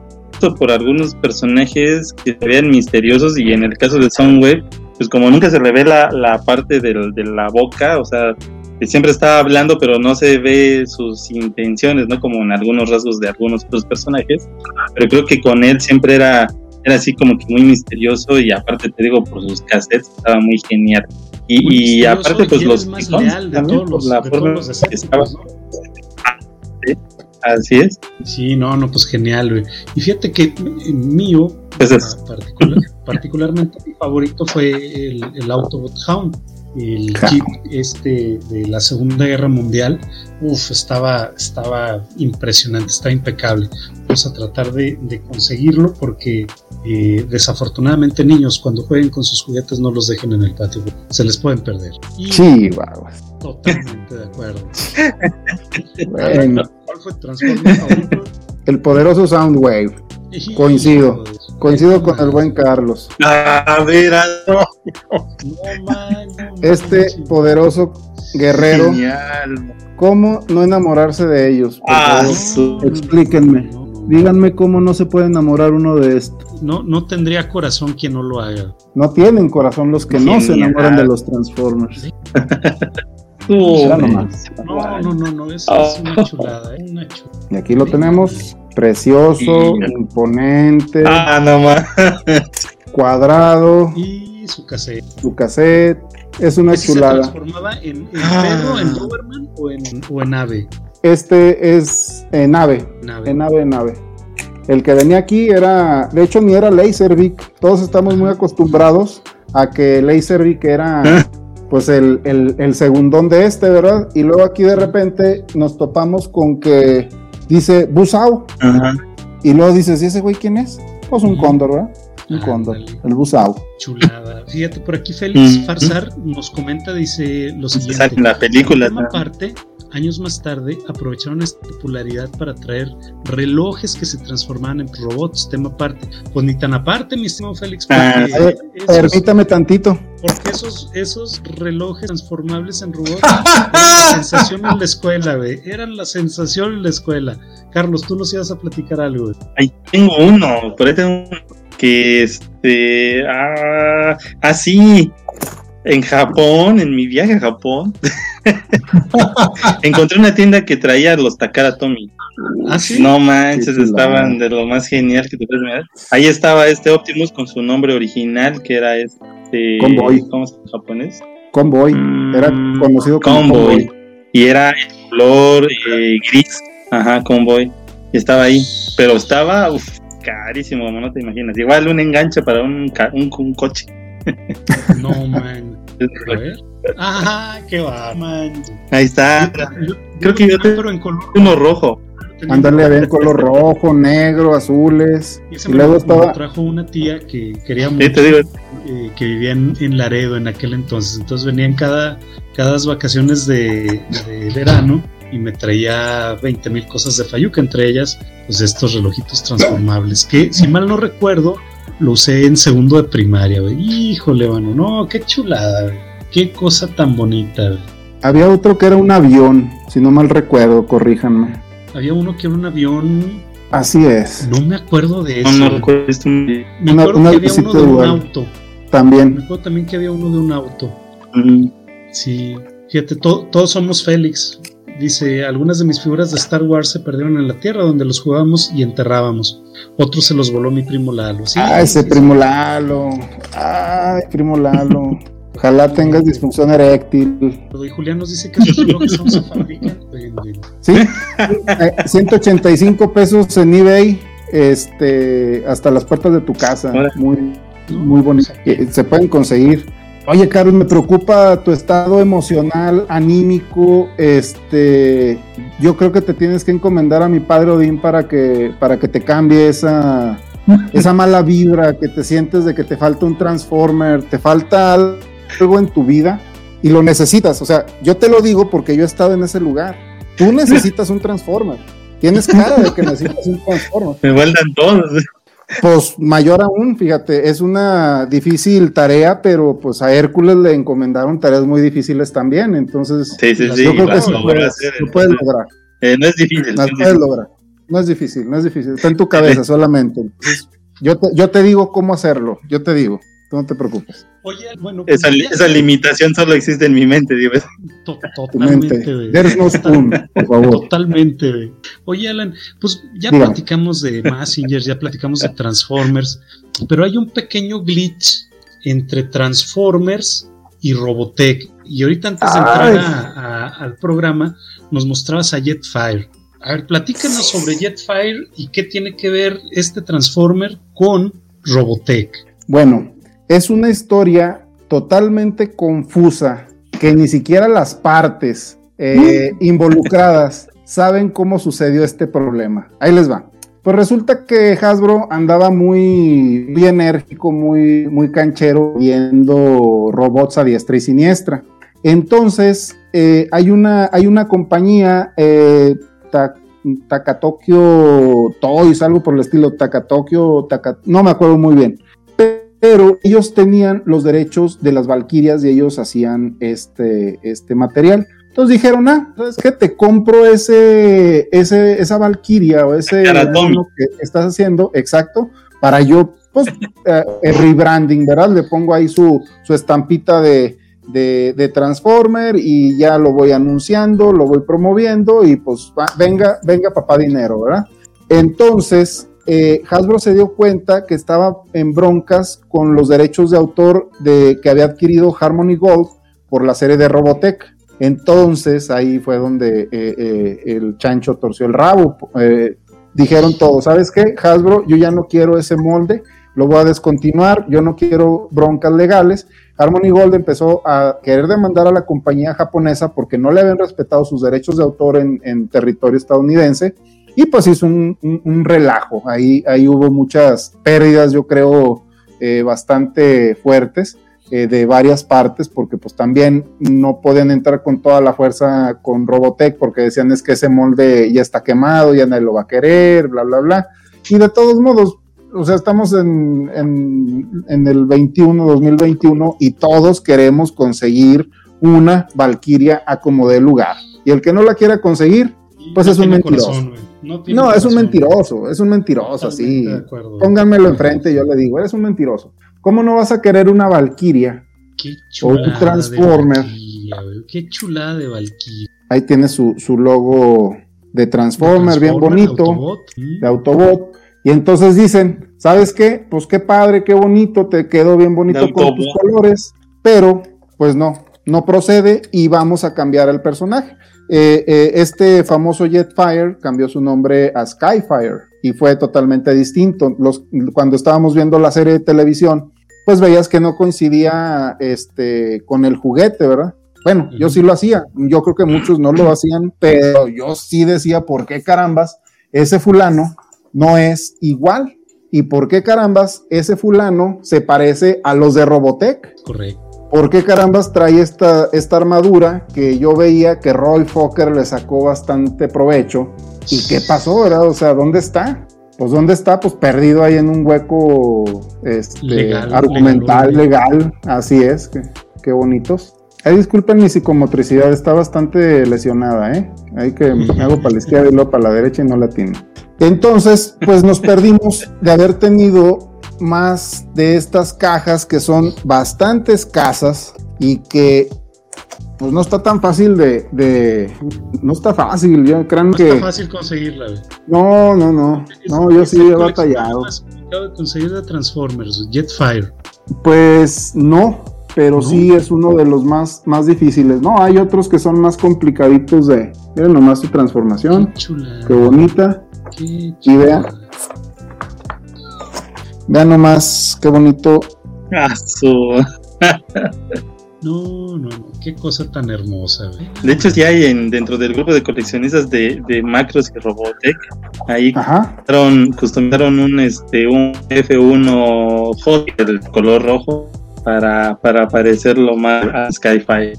por algunos personajes que se vean misteriosos y en el caso de Soundwave, pues como nunca se le ve la, la parte del- de la boca, o sea, que siempre está hablando pero no se ve sus intenciones, ¿no? Como en algunos rasgos de algunos otros personajes, pero creo que con él siempre era, era así como que muy misterioso y aparte te digo por sus cassettes estaba muy genial. Y, y aparte pues los más leal de también, todos los, la de forma todos los que estaba. Así es. Sí, no, no, pues genial, güey. Y fíjate que eh, mío, Pues es- ah, particular- particularmente mi favorito fue el, el Autobot Hound, el Ja. jeep este de la Segunda Guerra Mundial. Uf, estaba, estaba impresionante, estaba impecable. Vamos a tratar de, de conseguirlo porque eh, desafortunadamente niños cuando jueguen con sus juguetes no los dejen en el patio, se les pueden perder. Y Sí, guau. totalmente de acuerdo. [LAUGHS] Bueno, ¿Cuál fue tu Transformer favorito? el poderoso Soundwave. Coincido. Coincido con el buen Carlos. A ver, ah, no. No, Este poderoso guerrero, Genial. ¿cómo no enamorarse de ellos? Por Ah, favor, explíquenme. Díganme cómo no se puede enamorar uno de estos. No, no tendría corazón quien no lo haga. No tienen corazón los que no se enamoran de los Transformers. [LAUGHS] No, no, no, no, es, es una chulada, es una chulada. Y aquí lo tenemos. Precioso, imponente, Ah, no más. cuadrado, Y su cassette. su cassette. Es una ¿Ese se chulada. transformaba en, en Ah. perro, en Doberman o en, o en ave? Este es en ave. En ave. En ave, en ave. El que venía aquí era, de hecho ni era Laservic. Todos estamos muy acostumbrados a que Laservic era [LAUGHS] pues el, el, el segundón de este, ¿verdad? Y luego aquí de repente nos topamos con que dice Busau. Ajá. Y luego dices, ¿y ese güey quién es? Pues un cóndor, ¿verdad? Un cóndor, el Busau. Chulada. Fíjate, por aquí Félix Mm. Farsar nos comenta, dice lo Se siguiente. sale en la película. Tema aparte, años más tarde aprovecharon esta popularidad para traer relojes que se transformaban en robots, tema aparte. Pues ni tan aparte, mi estimado Félix, porque, Ah, eh, esos, Permítame tantito. porque esos, esos relojes transformables en robots eran [LAUGHS] la sensación en la escuela, güey. Eran la sensación en la escuela. Carlos, tú nos ibas a platicar algo, güey. Ahí tengo uno, por ahí tengo uno que este. Ah, ah, sí. En Japón, en mi viaje a Japón, [LAUGHS] [LAUGHS] encontré una tienda que traía los Takara Tomy. ¿Ah, sí? No manches, estaban de lo más genial que te puedes mirar. Ahí estaba este Optimus con su nombre original, que era este. Convoy. ¿Cómo se llama en japonés? Convoy. Era Mm, conocido como Convoy. Convoy. Y era el color eh, gris. Ajá, Convoy. Y estaba ahí. Pero estaba uf, carísimo, como no te imaginas. Igual un enganche para un, un, un coche. No, man. [LAUGHS] A ver. Ah, qué va, man. Ahí está. Yo- Creo que yo te- pero en color Uno rojo. Ándale, había en color [LAUGHS] rojo, negro, azules. Y ese Y luego me estaba. trajo una tía que quería Sí, mucho, te digo. eh, que vivía en, en Laredo en aquel entonces. Entonces venían cada, cada vacaciones de, de verano y me traía 20 mil cosas de Fayuca, entre ellas, pues estos relojitos transformables, que si mal no recuerdo, lo usé en segundo de primaria, güey. Híjole, mano, no, qué chulada, güey. Qué cosa tan bonita. Había otro que era un avión, si no mal recuerdo, corríjanme. Había uno que era un avión, Así es. no me acuerdo de No, eso. no güey. recuerdo me acuerdo una que había uno de un auto. Me También. acuerdo también que había uno de un auto. Mm. Sí, fíjate, to- todos somos Félix. Dice, algunas de mis figuras de Star Wars se perdieron en la Tierra donde los jugábamos y enterrábamos. Otros se los voló mi primo Lalo. Sí, ah, ese sí, primo Lalo. Ay, primo Lalo. [LAUGHS] Ojalá tengas disfunción eréctil. Y Julián nos dice que esos relojes aún se fabrican. Sí, eh, 185 pesos en eBay. este, hasta las puertas de tu casa. Muy, muy bonito. Eh, Se pueden conseguir. Oye, Carlos, me preocupa tu estado emocional, anímico. Este, yo creo que te tienes que encomendar a mi padre Odín para que, para que te cambie esa, [LAUGHS] esa mala vibra que te sientes de que te falta un transformer, te falta algo en tu vida y lo necesitas. O sea, yo te lo digo porque yo he estado en ese lugar. Tú necesitas un transformer. Tienes cara de que necesitas un transformer. Me vuelvan todos. Pues mayor aún, fíjate, es una difícil tarea, pero pues a Hércules le encomendaron tareas muy difíciles también, entonces Sí, sí, sí. yo creo que sí puedes, lo puedes lograr, Eh, no es difícil. sí, puedes lograr. No es difícil, no es difícil, está en tu cabeza solamente. Entonces, yo te, yo te digo cómo hacerlo, yo te digo, tú no te preocupes. Oye, bueno, pues Esa, li- ya- esa limitación solo existe en mi mente, digo. to- [LAUGHS] totalmente, güey. There's no spoon, por favor. Totalmente, güey. Oye, Alan, pues ya Dígame. platicamos de Massinger, ya platicamos de Transformers, pero hay un pequeño glitch entre Transformers y Robotech. Y ahorita antes de entrar Ay. a- a- al programa, nos mostrabas a Jetfire. A ver, platícanos sobre Jetfire y qué tiene que ver este Transformer con Robotech. Bueno, es una historia totalmente confusa que ni siquiera las partes eh, involucradas [LAUGHS] saben cómo sucedió este problema. Ahí les va. Pues resulta que Hasbro andaba muy, muy enérgico, muy, muy canchero, viendo robots a diestra y siniestra. Entonces, eh, hay, una, hay una compañía, eh, Ta- Takatokyo Toys, algo por el estilo, Takatokyo, Taka- no me acuerdo muy bien pero ellos tenían los derechos de las Valquirias y ellos hacían este, este material. Entonces dijeron, ah, ¿sabes qué? Te compro ese, ese, esa Valquiria o ese que estás haciendo, exacto, para yo, pues, [LAUGHS] eh, el rebranding, ¿verdad? Le pongo ahí su, su estampita de, de, de Transformer y ya lo voy anunciando, lo voy promoviendo y pues va- venga, venga papá dinero, ¿verdad? Entonces, eh, Hasbro se dio cuenta que estaba en broncas con los derechos de autor de que había adquirido Harmony Gold por la serie de Robotech. Entonces ahí fue donde eh, eh, el chancho torció el rabo. Dijeron todos, ¿sabes qué? Hasbro, yo ya no quiero ese molde, lo voy a descontinuar, yo no quiero broncas legales. Harmony Gold empezó a querer demandar a la compañía japonesa porque no le habían respetado sus derechos de autor en territorio estadounidense y pues hizo un, un- un relajo. Ahí, ahí hubo muchas pérdidas, yo creo, eh, bastante fuertes eh, de varias partes, porque pues también no pueden entrar con toda la fuerza con Robotech, porque decían es que ese molde ya está quemado, ya nadie lo va a querer, bla, bla, bla. Y de todos modos, o sea, estamos en, en, en el 21, 2021, y todos queremos conseguir una Valkyria a como dé lugar. Y el que no la quiera conseguir, Pues es un mentiroso. corazón. No, tiene no, es un mentiroso, es un mentiroso, así. Totalmente de acuerdo. Pónganmelo enfrente, yo le digo, eres un mentiroso. ¿Cómo no vas a querer una Valkyria? Qué O un chulada Transformer. de. Qué chulada de Valkyria. Ahí tiene su, su logo de Transformer, bien Transformer, bonito, Autobot. Mm. de Autobot. Y entonces dicen, ¿sabes qué? Pues qué padre, qué bonito, te quedó bien bonito De con tus Autobot. colores, pero pues no, no procede y vamos a cambiar el personaje. Eh, eh, este famoso Jetfire cambió su nombre a Skyfire y fue totalmente distinto. Los, cuando estábamos viendo la serie de televisión, pues veías que no coincidía este, con el juguete, ¿verdad? Bueno, yo sí lo hacía, yo creo que muchos no lo hacían, pero yo sí decía, ¿por qué carambas ese fulano no es igual? ¿Y por qué carambas ese fulano se parece a los de Robotech? Correcto. ¿Por qué carambas trae esta, esta armadura que yo veía que Roy Fokker le sacó bastante provecho? ¿Y qué pasó, verdad? O sea, ¿dónde está? Pues ¿dónde está? Pues perdido ahí en un hueco este, Legal, argumental, legal, legal, así es, qué, qué bonitos. Ay, disculpen mi psicomotricidad, está bastante lesionada, ¿eh? Ahí que me hago para la izquierda y luego para la derecha y no la tiene. Entonces, pues nos perdimos de haber tenido más de estas cajas que son bastante escasas y que pues no está tan fácil de, de- no está fácil, yo creo No que está fácil conseguirla, güey. no, no, no, no, yo sí he batallado. más complicado de conseguir de Transformers, Jetfire. Pues no, pero ¿No? sí es uno de los más, más difíciles. No, hay otros que son más complicaditos de, miren nomás su transformación, Qué chulada. qué bonita. Qué Y vea. Vean nomás qué bonito. Ah, No, no, no, qué cosa tan hermosa. güey. De hecho, sí hay en, dentro del grupo de coleccionistas de, de Macros y Robotech. Ahí customizaron, customizaron un este un F1 Hot del color rojo para, para parecerlo más a Skyfire.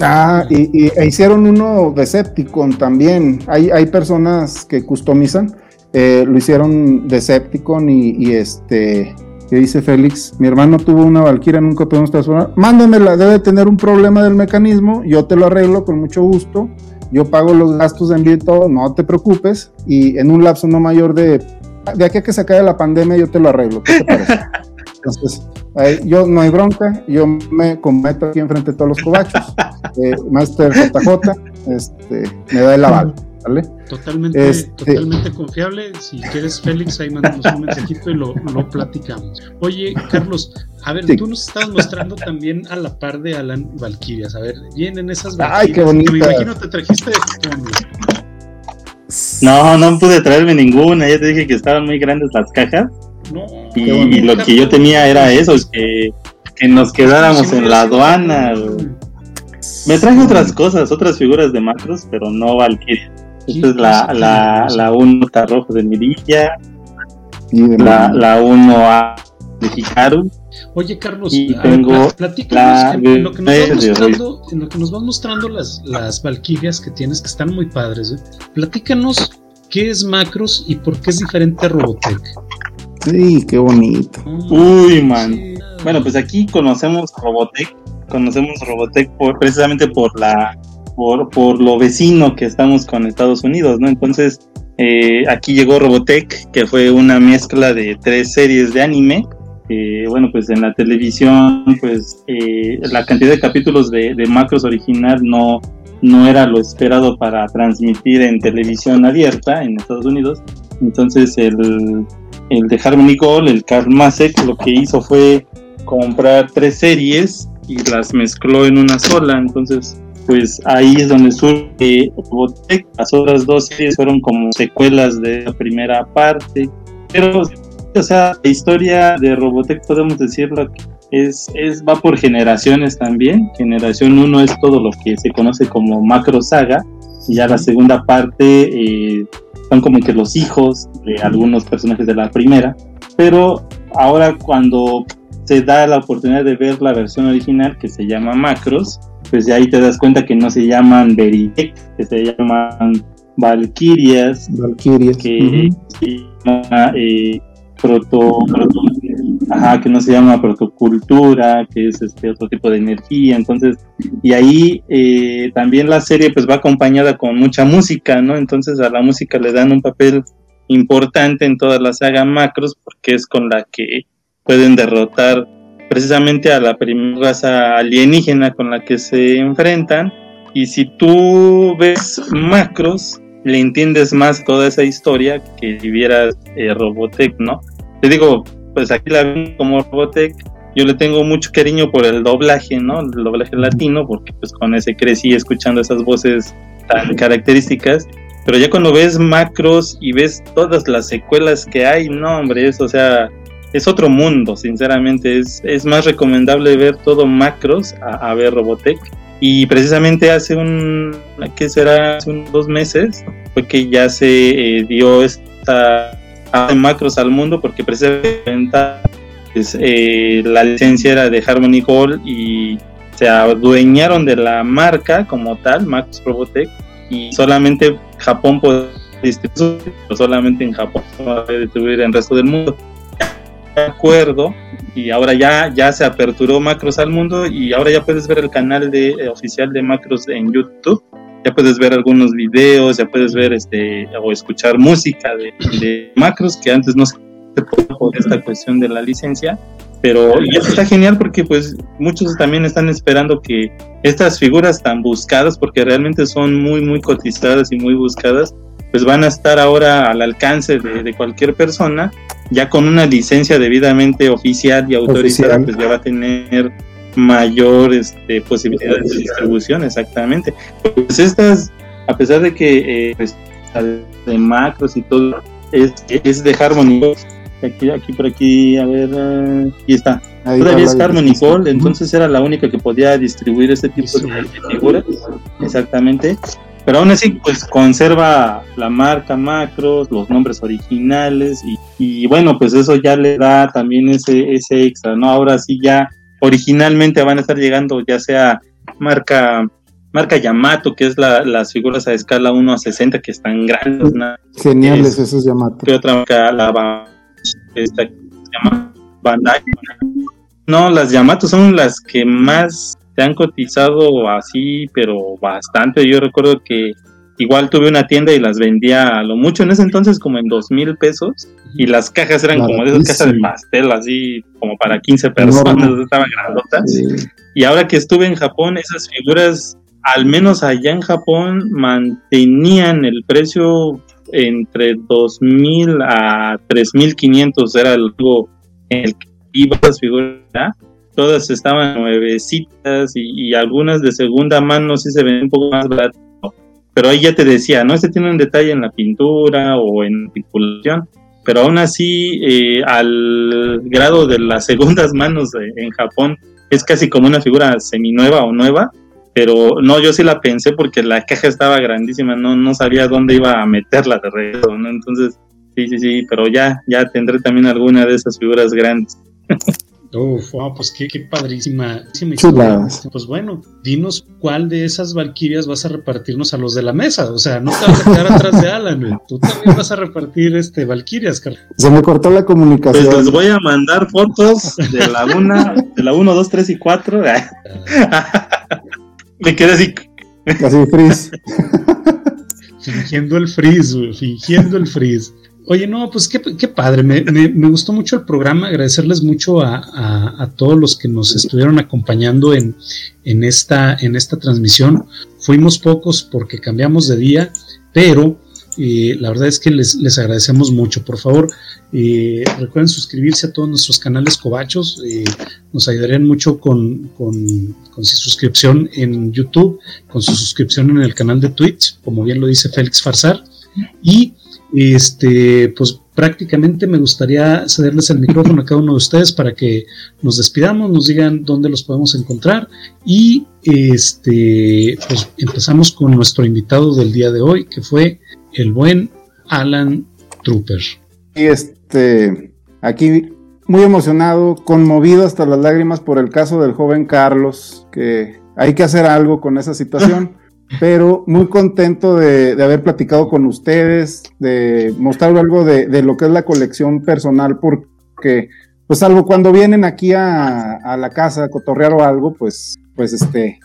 Ah, y, y- e hicieron uno Decepticon también. Hay, hay personas que customizan. Eh, lo hicieron Decepticon y, y este. Que dice Félix, mi hermano tuvo una Valkyria, nunca podemos transformar. Mándamela, debe tener un problema del mecanismo. Yo te lo arreglo con mucho gusto. Yo pago los gastos de envío y todo, no te preocupes. Y en un lapso no mayor de. De aquí a que se acabe la pandemia, yo te lo arreglo. ¿Qué te parece? [LAUGHS] Entonces, ahí, yo no hay bronca, yo me comprometo aquí enfrente de todos los cobachos. [LAUGHS] Eh, Master JJ este, me da el aval, ¿vale? Totalmente, Este- totalmente confiable. Si quieres, Félix, ahí mandamos un mensajito y lo, lo platicamos. Oye, Carlos, a ver, Sí. tú nos estabas mostrando también a la par de Alan Valkyrias. A ver, vienen esas Ay, qué Valkyrias. que Me imagino te trajiste de Japón, güey. No, no pude traerme ninguna. Ya te dije que estaban muy grandes las cajas. No, Y, y lo que yo tenía era eso, que, que nos quedáramos en la aduana. Me traje otras cosas, otras figuras de macros, pero no Valkyrie. Esta es la, la, la 1 rojo de Mirilla, la, la 1A de Hikaru. Oye, Carlos, Y tengo platícanos la en, en lo que nos mostrando, en lo que nos vas mostrando las, las Valkyrias que tienes, que están muy padres, güey. Platícanos qué es Macros y por qué es diferente a Robotech. Sí, qué bonito. Uy, man. Sí. Bueno, pues aquí conocemos Robotech, conocemos Robotech por, precisamente por la por, por lo vecino que estamos con Estados Unidos, ¿no? Entonces, eh, aquí llegó Robotech, que fue una mezcla de tres series de anime. Bueno, pues en la televisión, pues eh, la cantidad de capítulos de, de Macros original no, no era lo esperado para transmitir en televisión abierta en Estados Unidos. Entonces, el, el de Harmony Gold, el Karl Masek, lo que hizo fue comprar tres series y las mezcló en una sola. Entonces, pues ahí es donde surge Robotech. Las otras dos series fueron como secuelas de la primera parte. Pero, o sea, la historia de Robotech, podemos decirlo, es, es, va por generaciones también. Generación 1 es todo lo que se conoce como Macro Saga. Y ya la segunda parte eh, son como que los hijos de algunos personajes de la primera. Pero ahora cuando se da la oportunidad de ver la versión original que se llama Macros, pues ahí te das cuenta que no se llaman Veritech, que se llaman Valkyrias, Valkyrias. que se llama eh, proto, proto- ajá, que no se llama protocultura, que es este otro tipo de energía, entonces, y ahí eh, también la serie pues va acompañada con mucha música, ¿no? Entonces a la música le dan un papel importante en toda la saga Macros porque es con la que pueden derrotar precisamente a la primera raza alienígena con la que se enfrentan y si tú ves Macros le entiendes más toda esa historia que si vieras eh, Robotech, ¿no? Te digo, pues aquí la ven como Robotech, yo le tengo mucho cariño por el doblaje, ¿no? El doblaje latino, porque pues con ese crecí escuchando esas voces tan características, pero ya cuando ves Macros y ves todas las secuelas que hay, no, hombre, es, o sea, es otro mundo, sinceramente, es, es más recomendable ver todo Macros a, a ver Robotech. Y precisamente hace un, ¿qué será? Hace unos dos meses fue que ya se eh, dio esta de macros al mundo porque precisamente pues, la licencia era de Harmony Gold y se adueñaron de la marca como tal, Macros Robotech, y solamente Japón puede distribuir, solamente en Japón puede distribuir en el resto del mundo. Acuerdo, y ahora ya, ya se aperturó Macros al mundo y ahora ya puedes ver el canal de, eh, oficial de Macros en YouTube. Ya puedes ver algunos videos, ya puedes ver este o escuchar música de, de Macros que antes no se podía por esta cuestión de la licencia. Pero y eso está genial porque pues muchos también están esperando que estas figuras tan buscadas, porque realmente son muy muy cotizadas y muy buscadas, pues van a estar ahora al alcance de, de cualquier persona, ya con una licencia debidamente oficial y autorizada, Oficial. pues ya va a tener mayor este, posibilidades de distribución, exactamente. Pues estas, a pesar de que eh, pues, de macros y todo es, es de Harmony, Aquí, aquí por aquí, a ver, aquí está. Todavía es Nicole, entonces era la única que podía distribuir este tipo de figuras. Exactamente. Pero aún así, pues conserva la marca Macros, los nombres originales y, y, bueno, pues eso ya le da también ese, ese extra, ¿no? Ahora sí ya originalmente van a estar llegando ya sea marca marca Yamato, que es la, las figuras a escala 1 a 60 que están grandes. Geniales esos Yamato. ¿Qué otra marca? La esta, Bandai. No, las Yamato son las que más se han cotizado así, pero bastante. Yo recuerdo que igual tuve una tienda y las vendía a lo mucho en ese entonces como en dos mil pesos y las cajas eran como de esas cajas de pastel así como para 15 personas, estaban grandotas. Y ahora que estuve en Japón, esas figuras, al menos allá en Japón, mantenían el precio entre 2.000 a 3.500, era algo en el que iba las figuras, todas estaban nuevecitas y, algunas de segunda mano sí se ven un poco más baratas. Pero ahí ya te decía, ¿no? Este tiene un detalle en la pintura o en la articulación, pero aún así, eh, al grado de las segundas manos en Japón, es casi como una figura seminueva o nueva, pero no, yo sí la pensé porque la caja estaba grandísima, no, no sabía dónde iba a meterla de regreso, ¿no? Entonces, sí, sí, sí, pero ya, ya tendré también alguna de esas figuras grandes. [LAUGHS] Uf, pues qué, qué padrísima. Pues bueno, dinos cuál de esas valquirias vas a repartirnos a los de la mesa. O sea, no te vas a quedar atrás de Alan, tú también vas a repartir este valquirias, Carlos. Se me cortó la comunicación. Pues les voy a mandar fotos de la una, de la 1, 2, 3 y 4. [LAUGHS] me quedé así. Casi freeze. fingiendo el freeze, fingiendo el freeze. Oye, no, pues qué, padre, me, me, gustó mucho el programa, agradecerles mucho a, a, todos los que nos estuvieron acompañando en, en, esta, en esta transmisión. Fuimos pocos porque cambiamos de día, pero eh, la verdad es que les, les agradecemos mucho. Por favor, eh, recuerden suscribirse a todos nuestros canales cobachos, eh, nos ayudarían mucho con, con, con su suscripción en YouTube, con su suscripción en el canal de Twitch, como bien lo dice Félix Farsar, y este, pues prácticamente me gustaría cederles el micrófono a cada uno de ustedes para que nos despidamos, nos digan dónde los podemos encontrar y este, pues empezamos con nuestro invitado del día de hoy, que fue el buen Alan Trooper. Y este, aquí muy emocionado, conmovido hasta las lágrimas por el caso del joven Carlos, que hay que hacer algo con esa situación. [LAUGHS] pero muy contento de, haber platicado con ustedes, de mostrar algo de, lo que es la colección personal, porque, pues algo, cuando vienen aquí a, la casa a cotorrear o algo, pues, pues este,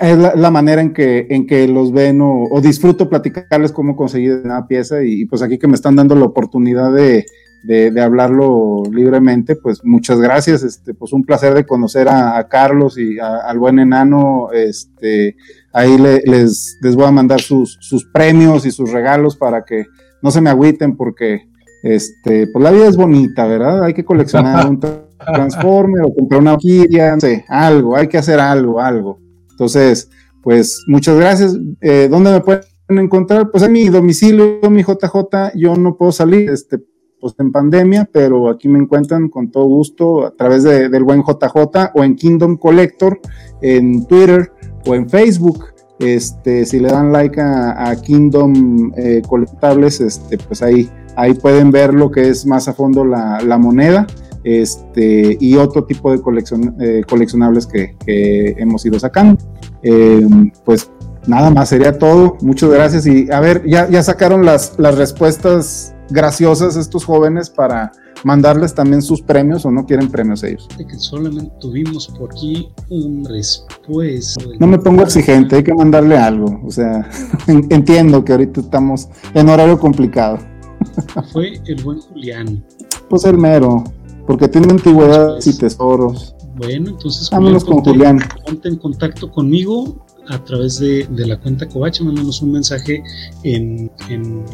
es la, manera en que, en que los ven o, disfruto platicarles cómo conseguí una pieza y, pues aquí que me están dando la oportunidad de, de, hablarlo libremente, pues muchas gracias, este, pues un placer de conocer a, Carlos y al buen enano, este, ahí les, les voy a mandar sus, sus premios y sus regalos para que no se me agüiten porque, este, pues la vida es bonita, ¿verdad? Hay que coleccionar un [LAUGHS] Transformer o comprar una orquídea, no sé, algo, hay que hacer algo, algo. Entonces, pues muchas gracias. Eh, ¿Dónde me pueden encontrar? Pues en mi domicilio, mi JJ, yo no puedo salir, este, pues en pandemia, pero aquí me encuentran con todo gusto a través de, del buen JJ o en Kingdom Collector, en Twitter o en Facebook. Este, si le dan like a, Kingdom eh, Colectables, este, pues ahí, ahí pueden ver lo que es más a fondo la, moneda este, y otro tipo de coleccion, eh, coleccionables que, hemos ido sacando. Eh, pues nada más, sería todo. Muchas gracias. Y a ver, ya, ya sacaron las, las respuestas graciosas estos jóvenes para mandarles también sus premios o no quieren premios ellos. Que solamente tuvimos por aquí un respuesta. No me pongo exigente, hay que mandarle algo. O sea, [LAUGHS] entiendo que ahorita estamos en horario complicado. [LAUGHS] Fue el buen Julián. Pues el mero, porque tiene antigüedades y tesoros. Bueno, entonces Vámonos con Julián. Ponte en contacto conmigo a través de, la cuenta Covacha, mándanos un mensaje en,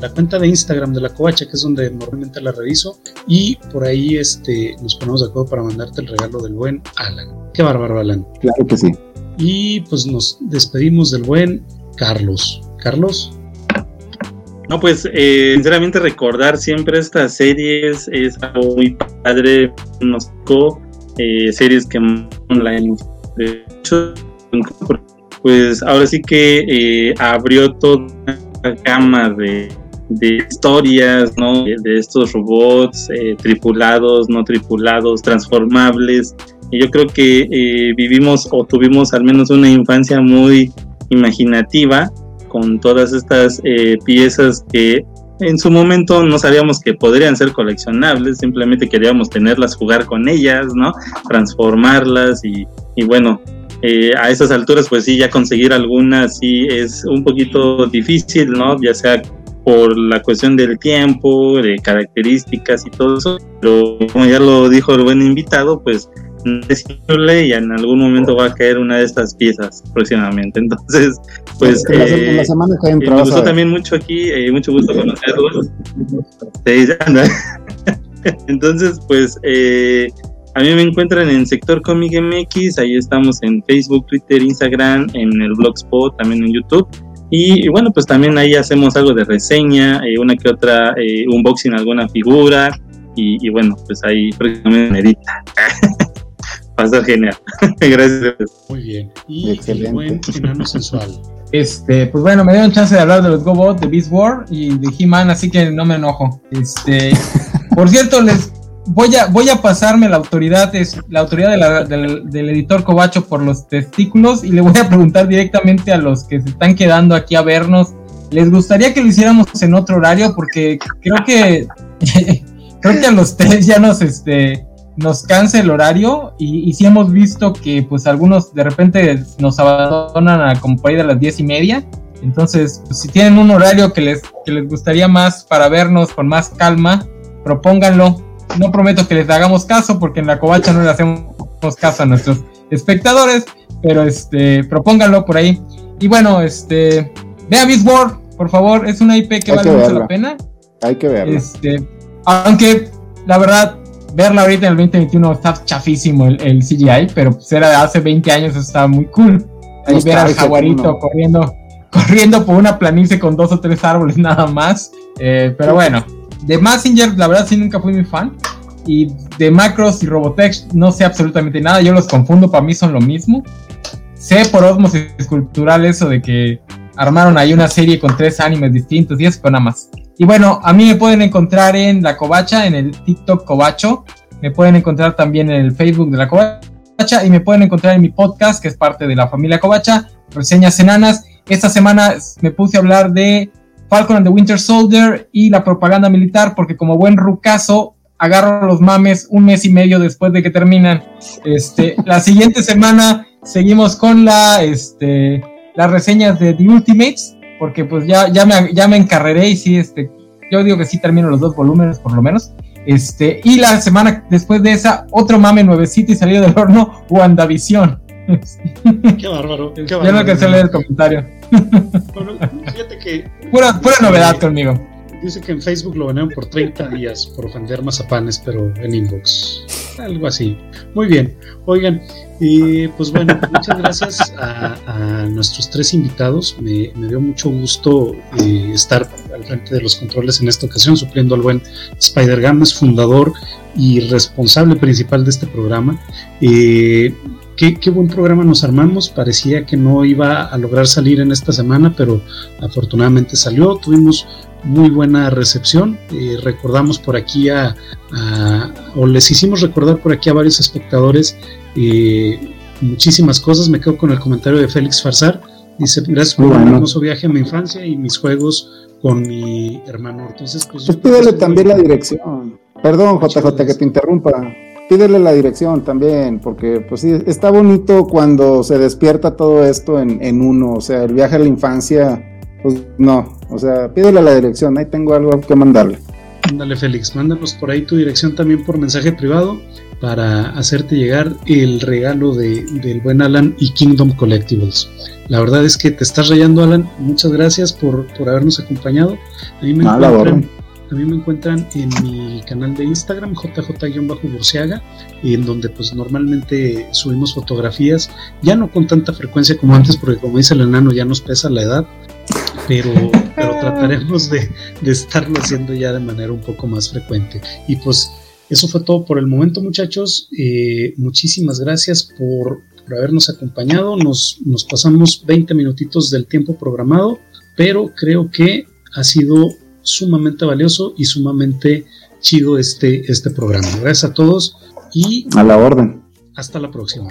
la cuenta de Instagram de la Covacha, que es donde normalmente la reviso, y por ahí este, nos ponemos de acuerdo para mandarte el regalo del buen Alan. Qué bárbaro, Alan. Claro que sí. Y pues nos despedimos del buen Carlos. Carlos. No, pues eh, sinceramente recordar siempre estas series es algo muy padre, nos tocó eh, series que la de hecho, pues ahora sí que eh, abrió toda una gama de, historias, ¿no? De, estos robots eh, tripulados, no tripulados, transformables. Y yo creo que vivimos o tuvimos al menos una infancia muy imaginativa con todas estas piezas que en su momento no sabíamos que podrían ser coleccionables, simplemente queríamos tenerlas, jugar con ellas, ¿no? Transformarlas y, bueno, eh, a esas alturas pues sí, ya conseguir algunas sí es un poquito difícil, ¿no? Ya sea por la cuestión del tiempo, de características y todo eso, pero como ya lo dijo el buen invitado, pues es y en algún momento va a caer una de estas piezas próximamente. Entonces, pues eh, la, semana que entra, me gustó también mucho aquí, eh, mucho gusto conocerlos. [LAUGHS] Entonces, pues eh, a mí me encuentran en Sector Comic MX, ahí estamos en Facebook, Twitter, Instagram, en el Blogspot, también en YouTube. Y, bueno, pues también ahí hacemos algo de reseña, una que otra unboxing alguna figura. Y, y, bueno, pues ahí próximamente medita. [LAUGHS] Pasa genial. [LAUGHS] Gracias. Muy bien. Y Excelente. el buen enano sensual. Este, pues bueno, me dieron chance de hablar de los GoBot, de Beast War y de He-Man, así que no me enojo. Este, [LAUGHS] por cierto, les voy a, voy a pasarme la autoridad, es, la autoridad del, editor Cobacho por los testículos y le voy a preguntar directamente a los que se están quedando aquí a vernos. ¿Les gustaría que lo hiciéramos en otro horario? Porque creo que [LAUGHS] creo que a los tres ya nos este nos cansa el horario y, y sí hemos visto que pues algunos de repente nos abandonan a como por de las diez y media. Entonces, pues, si tienen un horario que les, que les gustaría más para vernos con más calma, propónganlo. No prometo que les hagamos caso porque en la covacha no le hacemos caso a nuestros espectadores, pero este, propónganlo por ahí. Y bueno, este, vea Beast War, por favor, es una IP que vale mucho la pena. Hay que verla. Este, aunque la verdad verla ahorita en el 2021 está chafísimo el, CGI, pero pues era de hace 20 años, estaba muy cool. Ahí ver al jaguarito corriendo, [LAUGHS] corriendo por una planicie con dos o tres árboles nada más. Eh, pero bueno, de Messenger, la verdad sí nunca fui muy fan. Y de Macros y Robotech no sé absolutamente nada, yo los confundo, para mí son lo mismo. Sé por osmosis cultural eso de que armaron ahí una serie con tres animes distintos y eso, pero nada más. Y bueno, a mí me pueden encontrar en La Covacha, en el TikTok Covacho. Me pueden encontrar también en el Facebook de La Covacha y me pueden encontrar en mi podcast, que es parte de la familia Covacha, Reseñas Enanas. Esta semana me puse a hablar de Falcon and the Winter Soldier y la propaganda militar, porque como buen rucazo agarro los mames un mes y medio después de que terminan. Este, la siguiente semana seguimos con la, este, las reseñas de The Ultimates porque pues ya, ya, me, ya me encarreré y sí, este, yo digo que sí termino los dos volúmenes por lo menos. Este, y la semana después de esa, otro mame nuevecito y salido del horno, WandaVision. Qué [LAUGHS] bárbaro. Qué bárbaro. Ya no alcancé a leer el comentario. Bueno, fíjate que. Pura, pura novedad conmigo. Dice que en Facebook lo venían por 30 días por ofender mazapanes, pero en inbox. Algo así. Muy bien. Oigan, y pues bueno, muchas gracias a, nuestros tres invitados. Me, dio mucho gusto eh, estar al frente de los controles en esta ocasión, supliendo al buen Spider Games, fundador y responsable principal de este programa. Eh, qué, qué, buen programa nos armamos. Parecía que no iba a lograr salir en esta semana, pero afortunadamente salió. Tuvimos muy buena recepción. Eh, recordamos por aquí a, o les hicimos recordar por aquí a varios espectadores eh, muchísimas cosas. Me quedo con el comentario de Félix Farsar. Dice, gracias por un hermoso viaje a mi infancia y mis juegos con mi hermano. Entonces, pues... pues pídele también la dirección. Perdón, JJ, que te interrumpa. Pídele la dirección también, porque pues sí, está bonito cuando se despierta todo esto en, en uno. O sea, el viaje a la infancia pues no, o sea, pídele la dirección, ahí tengo algo que mandarle. Ándale, Félix, mándanos por ahí tu dirección también por mensaje privado para hacerte llegar el regalo de, del buen Alan y Kingdom Collectibles. La verdad es que te estás rayando, Alan. Muchas gracias por, habernos acompañado. A mí, me encuentran, a mí me encuentran en mi canal de Instagram, jj-burciaga, en donde pues normalmente subimos fotografías, ya no con tanta frecuencia como antes, porque como dice el enano, ya nos pesa la edad, pero, pero trataremos de, de estarlo haciendo ya de manera un poco más frecuente. Y pues eso fue todo por el momento, muchachos. Eh, muchísimas gracias por, por habernos acompañado. Nos, nos, pasamos 20 minutitos del tiempo programado, pero creo que ha sido sumamente valioso y sumamente chido este, este programa. Gracias a todos y a la orden. Hasta la próxima.